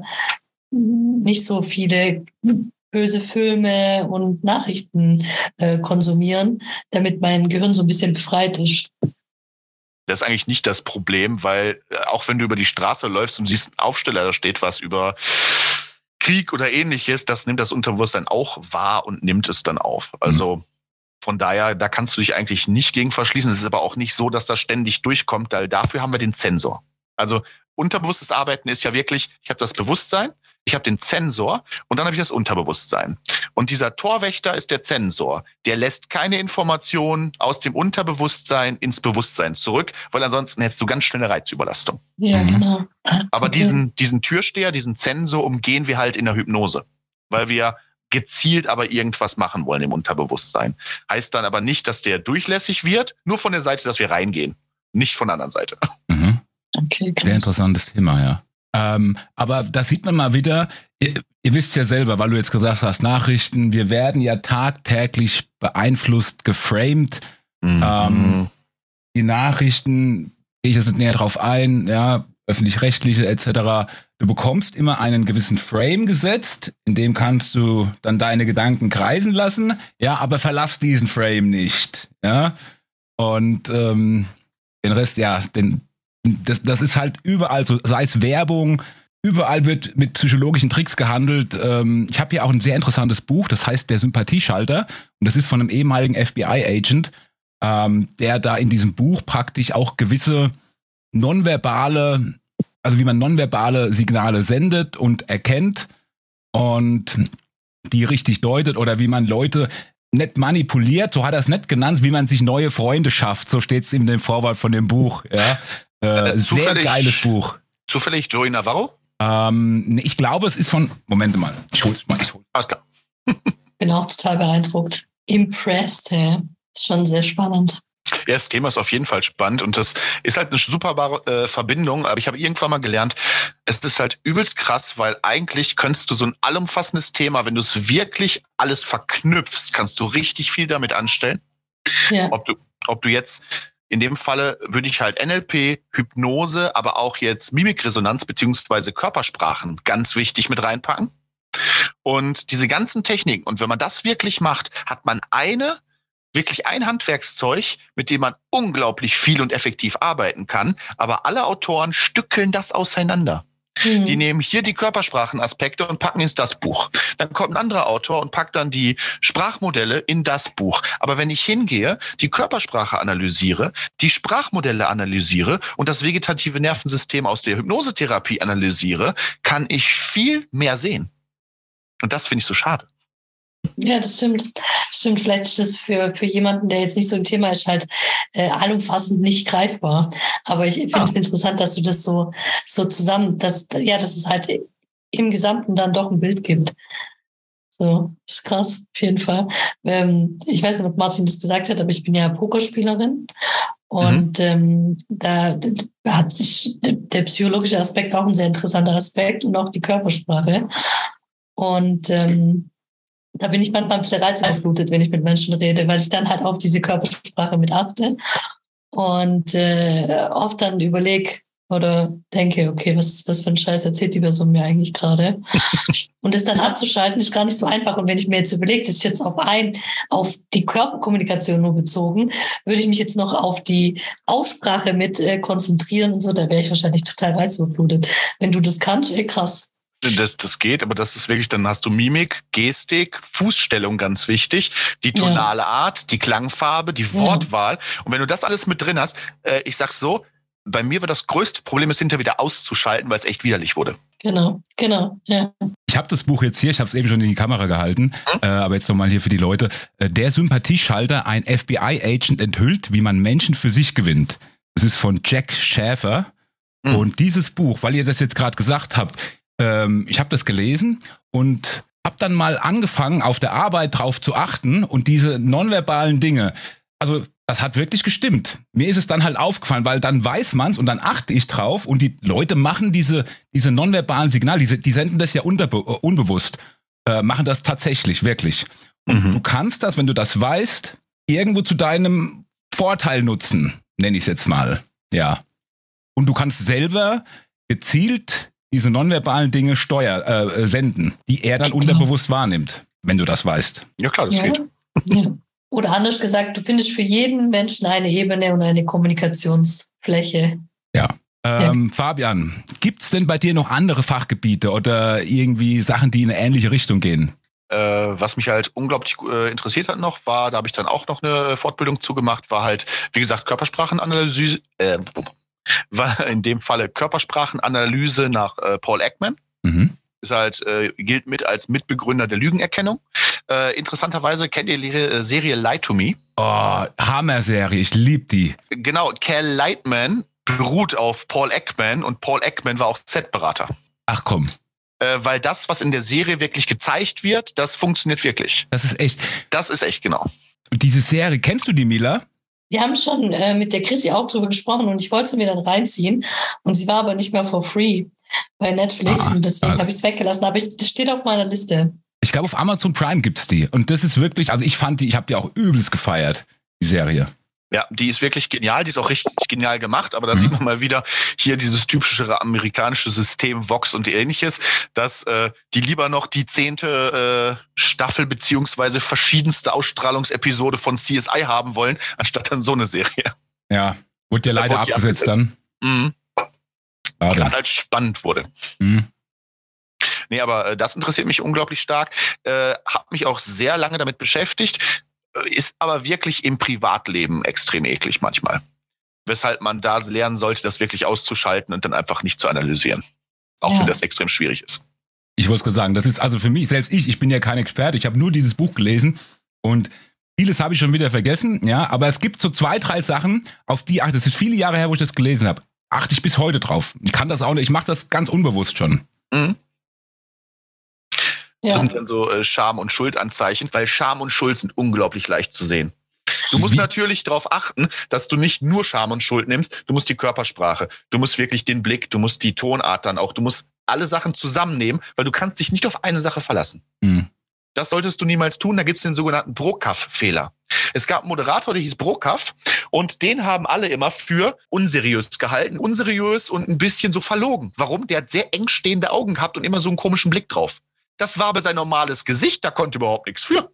nicht so viele böse Filme und Nachrichten äh, konsumieren, damit mein Gehirn so ein bisschen befreit ist. Das ist eigentlich nicht das Problem, weil äh, auch wenn du über die Straße läufst und siehst einen Aufsteller, da steht was über Krieg oder ähnliches, das nimmt das Unterbewusstsein auch wahr und nimmt es dann auf. Also mhm. von daher, da kannst du dich eigentlich nicht gegen verschließen. Es ist aber auch nicht so, dass das ständig durchkommt, weil dafür haben wir den Sensor. Also unterbewusstes Arbeiten ist ja wirklich, ich habe das Bewusstsein, ich habe den Zensor und dann habe ich das Unterbewusstsein. Und dieser Torwächter ist der Zensor. Der lässt keine Informationen aus dem Unterbewusstsein ins Bewusstsein zurück, weil ansonsten hättest du ganz schnelle Reizüberlastung. Ja, mhm. genau. Aber okay. diesen, diesen Türsteher, diesen Zensor umgehen wir halt in der Hypnose, weil wir gezielt aber irgendwas machen wollen im Unterbewusstsein. Heißt dann aber nicht, dass der durchlässig wird, nur von der Seite, dass wir reingehen, nicht von der anderen Seite. Mhm. Okay, Sehr interessantes Thema, ja. Ähm, aber da sieht man mal wieder, ihr, ihr, wisst ja selber, weil du jetzt gesagt hast, Nachrichten, wir werden ja tagtäglich beeinflusst, geframed. Mhm. Ähm, die Nachrichten, gehe ich jetzt nicht näher drauf ein, ja, öffentlich-rechtliche etc. Du bekommst immer einen gewissen Frame gesetzt, in dem kannst du dann deine Gedanken kreisen lassen, ja, aber verlass diesen Frame nicht, ja. Und ähm, den Rest, ja, den, das, das ist halt überall so, sei es Werbung, überall wird mit psychologischen Tricks gehandelt. Ähm, ich habe hier auch ein sehr interessantes Buch, das heißt Der Sympathieschalter. Und das ist von einem ehemaligen FBI-Agent, ähm, der da in diesem Buch praktisch auch gewisse nonverbale, also wie man nonverbale Signale sendet und erkennt und die richtig deutet oder wie man Leute nicht manipuliert, so hat er es nicht genannt, wie man sich neue Freunde schafft. So steht es in dem Vorwort von dem Buch. Ja. Äh, äh sehr geiles Buch. Zufällig Joey Navarro? Ähm, ich glaube, es ist von. Moment mal, ich hol's mal. Ich hol's. Alles klar. Bin auch total beeindruckt. Impressed, ja. Ist schon sehr spannend. Ja, das Thema ist auf jeden Fall spannend und das ist halt eine super äh, Verbindung. Aber ich habe irgendwann mal gelernt, es ist halt übelst krass, weil eigentlich könntest du so ein allumfassendes Thema, wenn du es wirklich alles verknüpfst, kannst du richtig viel damit anstellen. Ja. Ob du, ob du jetzt in dem Falle würde ich halt NLP, Hypnose, aber auch jetzt Mimikresonanz beziehungsweise Körpersprachen ganz wichtig mit reinpacken. Und diese ganzen Techniken, und wenn man das wirklich macht, hat man eine, wirklich ein Handwerkszeug, mit dem man unglaublich viel und effektiv arbeiten kann. Aber alle Autoren stückeln das auseinander. Mhm. Die nehmen hier die Körpersprachenaspekte und packen ins das Buch. Dann kommt ein anderer Autor und packt dann die Sprachmodelle in das Buch. Aber wenn ich hingehe, die Körpersprache analysiere, die Sprachmodelle analysiere und das vegetative Nervensystem aus der Hypnosetherapie analysiere, kann ich viel mehr sehen. Und das finde ich so schade. Ja, das stimmt. Stimmt, vielleicht ist das für, für jemanden, der jetzt nicht so ein Thema ist, halt äh, allumfassend nicht greifbar. Aber ich finde es ja. interessant, dass du das so, so zusammen, dass, ja, dass es halt im Gesamten dann doch ein Bild gibt. So, ist krass, auf jeden Fall. Ähm, ich weiß nicht, ob Martin das gesagt hat, aber ich bin ja Pokerspielerin. Und mhm. ähm, da, da hat der psychologische Aspekt auch ein sehr interessanter Aspekt und auch die Körpersprache. Und ähm, da bin ich manchmal ein bisschen reizüberflutet, wenn ich mit Menschen rede, weil ich dann halt auch diese Körpersprache mit achte und äh, oft dann überlege oder denke, okay, was, was für ein Scheiß erzählt die Person mir eigentlich gerade? Und es dann abzuschalten ist gar nicht so einfach. Und wenn ich mir jetzt überlege, das ist jetzt auf ein, auf die Körperkommunikation nur bezogen, würde ich mich jetzt noch auf die Aussprache mit äh, konzentrieren und so, da wäre ich wahrscheinlich total reizüberflutet. Wenn du das kannst, ey, krass. Das, das geht, aber das ist wirklich, dann hast du Mimik, Gestik, Fußstellung ganz wichtig, die tonale ja. Art, die Klangfarbe, die Wortwahl. Und wenn du das alles mit drin hast, äh, ich sag's so, bei mir war das größte Problem, es hinterher wieder auszuschalten, weil es echt widerlich wurde. Genau, genau, ja. Ich habe das Buch jetzt hier, ich habe es eben schon in die Kamera gehalten, hm? äh, aber jetzt nochmal hier für die Leute. Äh, der Sympathieschalter, ein FBI-Agent enthüllt, wie man Menschen für sich gewinnt. Das ist von Jack Schäfer. Hm. Und dieses Buch, weil ihr das jetzt gerade gesagt habt, ähm, ich habe das gelesen und habe dann mal angefangen, auf der Arbeit drauf zu achten und diese nonverbalen Dinge. Also das hat wirklich gestimmt. Mir ist es dann halt aufgefallen, weil dann weiß man's und dann achte ich drauf und die Leute machen diese, diese nonverbalen Signale, diese, die senden das ja unterbe äh, unbewusst, äh, machen das tatsächlich, wirklich. Und mhm. du kannst das, wenn du das weißt, irgendwo zu deinem Vorteil nutzen, nenne ich es jetzt mal. Ja. Und du kannst selber gezielt diese nonverbalen Dinge steuer, äh, senden, die er dann unterbewusst wahrnimmt, wenn du das weißt. Ja klar, das ja. geht. Ja. Oder anders gesagt, du findest für jeden Menschen eine Ebene und eine Kommunikationsfläche. Ja. Ähm, ja. Fabian, gibt es denn bei dir noch andere Fachgebiete oder irgendwie Sachen, die in eine ähnliche Richtung gehen? Äh, was mich halt unglaublich äh, interessiert hat noch, war, da habe ich dann auch noch eine Fortbildung zugemacht, war halt, wie gesagt, Körpersprachenanalyse, äh, in dem Falle Körpersprachenanalyse nach äh, Paul Ekman. Mhm ist halt, äh, gilt mit als Mitbegründer der Lügenerkennung. Äh, interessanterweise kennt ihr die äh, Serie Lie to Me. Oh, Hammer-Serie, ich liebe die. Genau, Cal Lightman beruht auf Paul Ekman und Paul Ekman war auch Z-Berater. Ach komm. Äh, weil das, was in der Serie wirklich gezeigt wird, das funktioniert wirklich. Das ist echt. Das ist echt, genau. Und diese Serie, kennst du die, Mila? Wir haben schon äh, mit der Chrissy auch drüber gesprochen und ich wollte sie mir dann reinziehen und sie war aber nicht mehr for free bei Netflix ah, und deswegen ah. habe ich es weggelassen. Aber das steht auf meiner Liste. Ich glaube, auf Amazon Prime gibt es die. Und das ist wirklich, also ich fand die, ich habe die auch übelst gefeiert, die Serie. Ja, die ist wirklich genial, die ist auch richtig genial gemacht, aber da mhm. sieht man mal wieder hier dieses typische amerikanische System Vox und ähnliches, dass äh, die lieber noch die zehnte äh, Staffel beziehungsweise verschiedenste Ausstrahlungsepisode von CSI haben wollen, anstatt dann so eine Serie. Ja, wurde ja leider abgesetzt, abgesetzt, dann. Mhm. Gerade als spannend wurde. Mhm. Nee, aber äh, das interessiert mich unglaublich stark. Äh, habe mich auch sehr lange damit beschäftigt, ist aber wirklich im Privatleben extrem eklig manchmal. Weshalb man da lernen sollte, das wirklich auszuschalten und dann einfach nicht zu analysieren. Auch ja. wenn das extrem schwierig ist. Ich wollte gerade sagen, das ist also für mich, selbst ich, ich bin ja kein Experte, ich habe nur dieses Buch gelesen und vieles habe ich schon wieder vergessen, ja, aber es gibt so zwei, drei Sachen, auf die, ach, das ist viele Jahre her, wo ich das gelesen habe achte ich bis heute drauf. Ich kann das auch nicht, ich mache das ganz unbewusst schon. Mhm. Ja. Das sind dann so äh, Scham- und Schuldanzeichen, weil Scham und Schuld sind unglaublich leicht zu sehen. Du musst Wie? natürlich darauf achten, dass du nicht nur Scham und Schuld nimmst, du musst die Körpersprache, du musst wirklich den Blick, du musst die Tonart dann auch, du musst alle Sachen zusammennehmen, weil du kannst dich nicht auf eine Sache verlassen. Mhm. Das solltest du niemals tun. Da gibt es den sogenannten Brokaff-Fehler. Es gab einen Moderator, der hieß Brokaff und den haben alle immer für unseriös gehalten. Unseriös und ein bisschen so verlogen. Warum? Der hat sehr eng stehende Augen gehabt und immer so einen komischen Blick drauf. Das war aber sein normales Gesicht, da konnte überhaupt nichts für.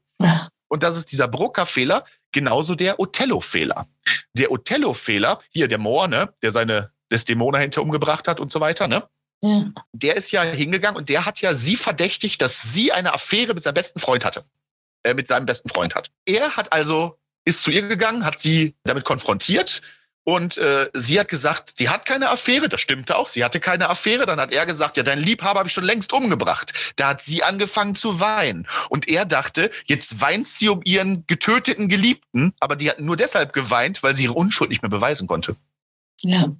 Und das ist dieser Brokaff-Fehler, genauso der Othello-Fehler. Der Othello-Fehler, hier der Moor, ne, der seine Desdemona hinter umgebracht hat und so weiter, ne? Ja. Der ist ja hingegangen und der hat ja sie verdächtigt, dass sie eine Affäre mit seinem besten Freund hatte. Äh, mit seinem besten Freund hat. Er hat also, ist zu ihr gegangen, hat sie damit konfrontiert und äh, sie hat gesagt, sie hat keine Affäre. Das stimmte auch. Sie hatte keine Affäre. Dann hat er gesagt, ja, dein Liebhaber habe ich schon längst umgebracht. Da hat sie angefangen zu weinen. Und er dachte, jetzt weint sie um ihren getöteten Geliebten. Aber die hat nur deshalb geweint, weil sie ihre Unschuld nicht mehr beweisen konnte. Ja.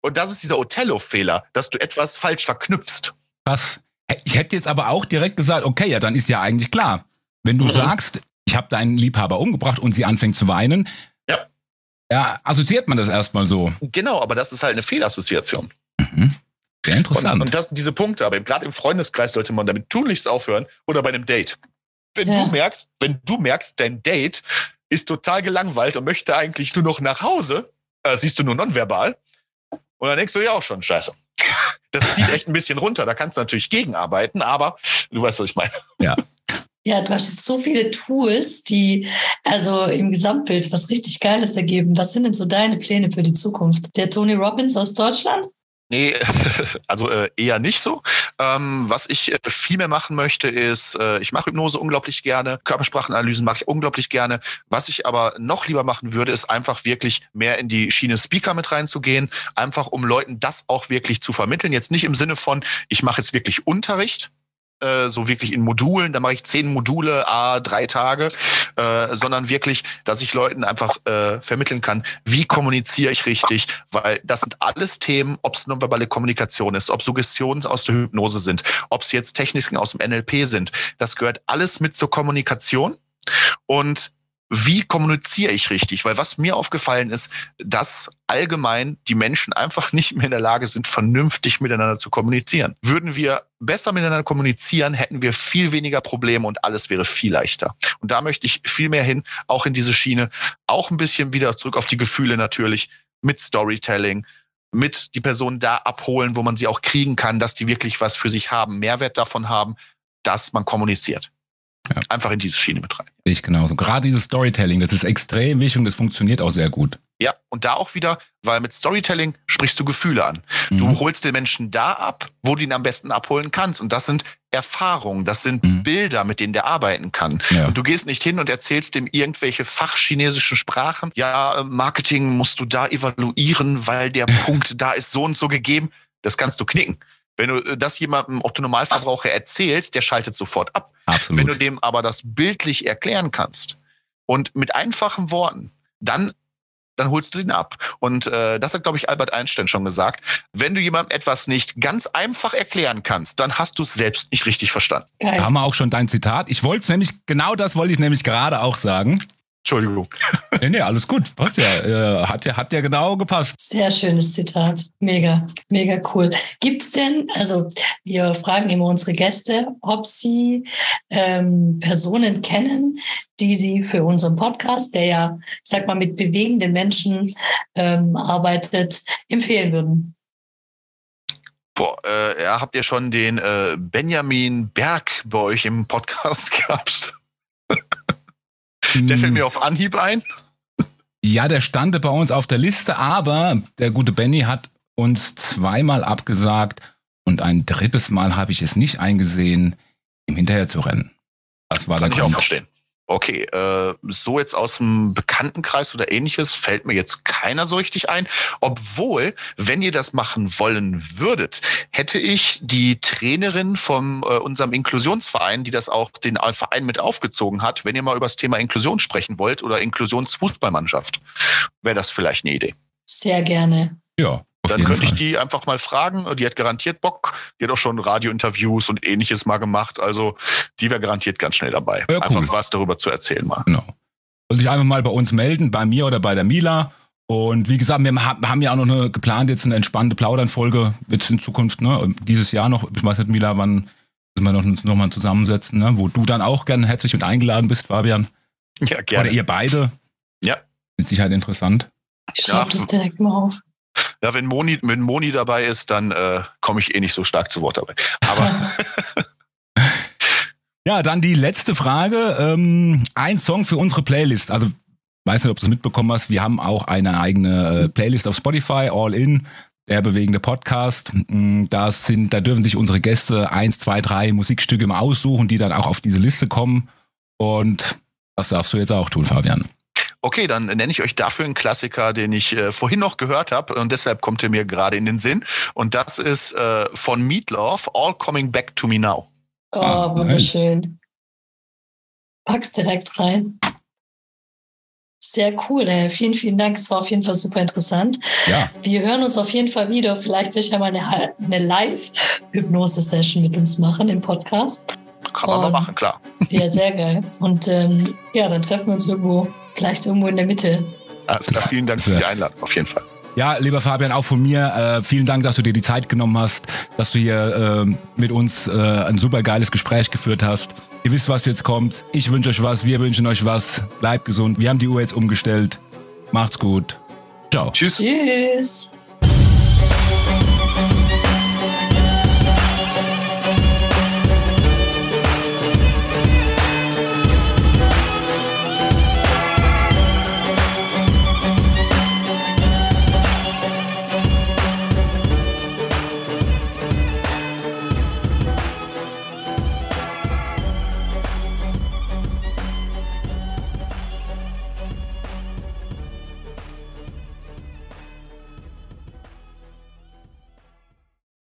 Und das ist dieser Othello-Fehler, dass du etwas falsch verknüpfst. Was? Ich hätte jetzt aber auch direkt gesagt, okay, ja, dann ist ja eigentlich klar. Wenn du mhm. sagst, ich habe deinen Liebhaber umgebracht und sie anfängt zu weinen, ja. assoziiert man das erstmal so. Genau, aber das ist halt eine Fehlassoziation. Mhm. Sehr interessant. Und, und das sind diese Punkte, aber gerade im Freundeskreis sollte man damit tunlichst aufhören oder bei einem Date. Wenn ja. du merkst, wenn du merkst, dein Date ist total gelangweilt und möchte eigentlich nur noch nach Hause, äh, siehst du nur nonverbal, und dann denkst du ja auch schon, scheiße. Das zieht echt ein bisschen runter. Da kannst du natürlich gegenarbeiten, aber du weißt, was ich meine. Ja. Ja, du hast jetzt so viele Tools, die also im Gesamtbild was richtig Geiles ergeben. Was sind denn so deine Pläne für die Zukunft? Der Tony Robbins aus Deutschland? Nee, also äh, eher nicht so. Ähm, was ich äh, viel mehr machen möchte, ist, äh, ich mache Hypnose unglaublich gerne, Körpersprachenanalysen mache ich unglaublich gerne. Was ich aber noch lieber machen würde, ist einfach wirklich mehr in die Schiene Speaker mit reinzugehen, einfach um Leuten das auch wirklich zu vermitteln. Jetzt nicht im Sinne von, ich mache jetzt wirklich Unterricht, äh, so wirklich in Modulen, da mache ich zehn Module, a drei Tage, äh, sondern wirklich, dass ich Leuten einfach äh, vermitteln kann, wie kommuniziere ich richtig, weil das sind alles Themen, ob es nonverbale Kommunikation ist, ob Suggestionen aus der Hypnose sind, ob es jetzt Techniken aus dem NLP sind, das gehört alles mit zur Kommunikation. Und wie kommuniziere ich richtig? Weil was mir aufgefallen ist, dass allgemein die Menschen einfach nicht mehr in der Lage sind, vernünftig miteinander zu kommunizieren. Würden wir besser miteinander kommunizieren, hätten wir viel weniger Probleme und alles wäre viel leichter. Und da möchte ich viel mehr hin, auch in diese Schiene, auch ein bisschen wieder zurück auf die Gefühle natürlich, mit Storytelling, mit die Person da abholen, wo man sie auch kriegen kann, dass die wirklich was für sich haben, Mehrwert davon haben, dass man kommuniziert. Ja. Einfach in diese Schiene mit rein. Ich genauso. Gerade dieses Storytelling, das ist extrem wichtig und das funktioniert auch sehr gut. Ja, und da auch wieder, weil mit Storytelling sprichst du Gefühle an. Mhm. Du holst den Menschen da ab, wo du ihn am besten abholen kannst. Und das sind Erfahrungen, das sind mhm. Bilder, mit denen der arbeiten kann. Ja. Und du gehst nicht hin und erzählst dem irgendwelche fachchinesischen Sprachen. Ja, Marketing musst du da evaluieren, weil der Punkt da ist so und so gegeben. Das kannst du knicken. Wenn du äh, das jemandem Otto-Normalverbraucher erzählst, der schaltet sofort ab. Absolut. Wenn du dem aber das bildlich erklären kannst und mit einfachen Worten, dann dann holst du den ab. Und äh, das hat, glaube ich, Albert Einstein schon gesagt. Wenn du jemandem etwas nicht ganz einfach erklären kannst, dann hast du es selbst nicht richtig verstanden. Da haben wir auch schon dein Zitat. Ich wollte es nämlich, genau das wollte ich nämlich gerade auch sagen. Entschuldigung. Nee, nee, alles gut. Passt ja. Äh, hat ja. Hat ja genau gepasst. Sehr schönes Zitat. Mega, mega cool. Gibt es denn, also wir fragen immer unsere Gäste, ob sie ähm, Personen kennen, die sie für unseren Podcast, der ja, sag mal, mit bewegenden Menschen ähm, arbeitet, empfehlen würden? Boah, äh, ja, habt ihr schon den äh, Benjamin Berg bei euch im Podcast gehabt? Der fällt hm. mir auf Anhieb ein. Ja, der stand bei uns auf der Liste, aber der gute Benny hat uns zweimal abgesagt und ein drittes Mal habe ich es nicht eingesehen, ihm hinterher zu rennen. Das war Kann der Grund. Ich auch verstehen. Okay, äh, so jetzt aus dem Bekanntenkreis oder ähnliches fällt mir jetzt keiner so richtig ein. Obwohl, wenn ihr das machen wollen würdet, hätte ich die Trainerin von äh, unserem Inklusionsverein, die das auch den Verein mit aufgezogen hat, wenn ihr mal über das Thema Inklusion sprechen wollt oder Inklusionsfußballmannschaft, wäre das vielleicht eine Idee. Sehr gerne. Ja, dann könnte Fall. ich die einfach mal fragen. Die hat garantiert Bock. Die hat auch schon Radiointerviews und ähnliches mal gemacht. Also die wäre garantiert ganz schnell dabei. Ja, cool. Einfach was darüber zu erzählen mal. Genau. Soll sich einfach mal bei uns melden, bei mir oder bei der Mila. Und wie gesagt, wir haben ja auch noch eine geplant, jetzt eine entspannte Plaudern-Folge jetzt in Zukunft, ne? Dieses Jahr noch, ich weiß nicht, Mila, wann müssen wir noch, noch mal zusammensetzen, ne? Wo du dann auch gerne herzlich mit eingeladen bist, Fabian. Ja, gerne. Oder ihr beide. Ja. Mit Sicherheit interessant. Ich schreibe ja. das direkt mal auf. Ja, wenn Moni, wenn Moni dabei ist, dann äh, komme ich eh nicht so stark zu Wort dabei. Aber. ja, dann die letzte Frage. Ähm, ein Song für unsere Playlist. Also, weiß nicht, ob du es mitbekommen hast. Wir haben auch eine eigene äh, Playlist auf Spotify, All In. Der bewegende Podcast. Mm, das sind, da dürfen sich unsere Gäste eins, zwei, drei Musikstücke immer aussuchen, die dann auch auf diese Liste kommen. Und das darfst du jetzt auch tun, Fabian. Okay, dann nenne ich euch dafür einen Klassiker, den ich äh, vorhin noch gehört habe und deshalb kommt er mir gerade in den Sinn. Und das ist äh, von Meatloaf, All Coming Back to Me Now. Oh, ah, wunderschön. Pack's direkt rein. Sehr cool. Ey. Vielen, vielen Dank. Es war auf jeden Fall super interessant. Ja. Wir hören uns auf jeden Fall wieder. Vielleicht will ich ja mal eine, eine Live-Hypnose-Session mit uns machen im Podcast. Kann man und, mal machen, klar. Ja, sehr geil. Und ähm, ja, dann treffen wir uns irgendwo Vielleicht irgendwo in der Mitte. Alles klar, vielen Dank für die Einladung, auf jeden Fall. Ja, lieber Fabian, auch von mir, äh, vielen Dank, dass du dir die Zeit genommen hast, dass du hier äh, mit uns äh, ein super geiles Gespräch geführt hast. Ihr wisst, was jetzt kommt. Ich wünsche euch was, wir wünschen euch was. Bleibt gesund. Wir haben die Uhr jetzt umgestellt. Macht's gut. Ciao. Tschüss. Tschüss.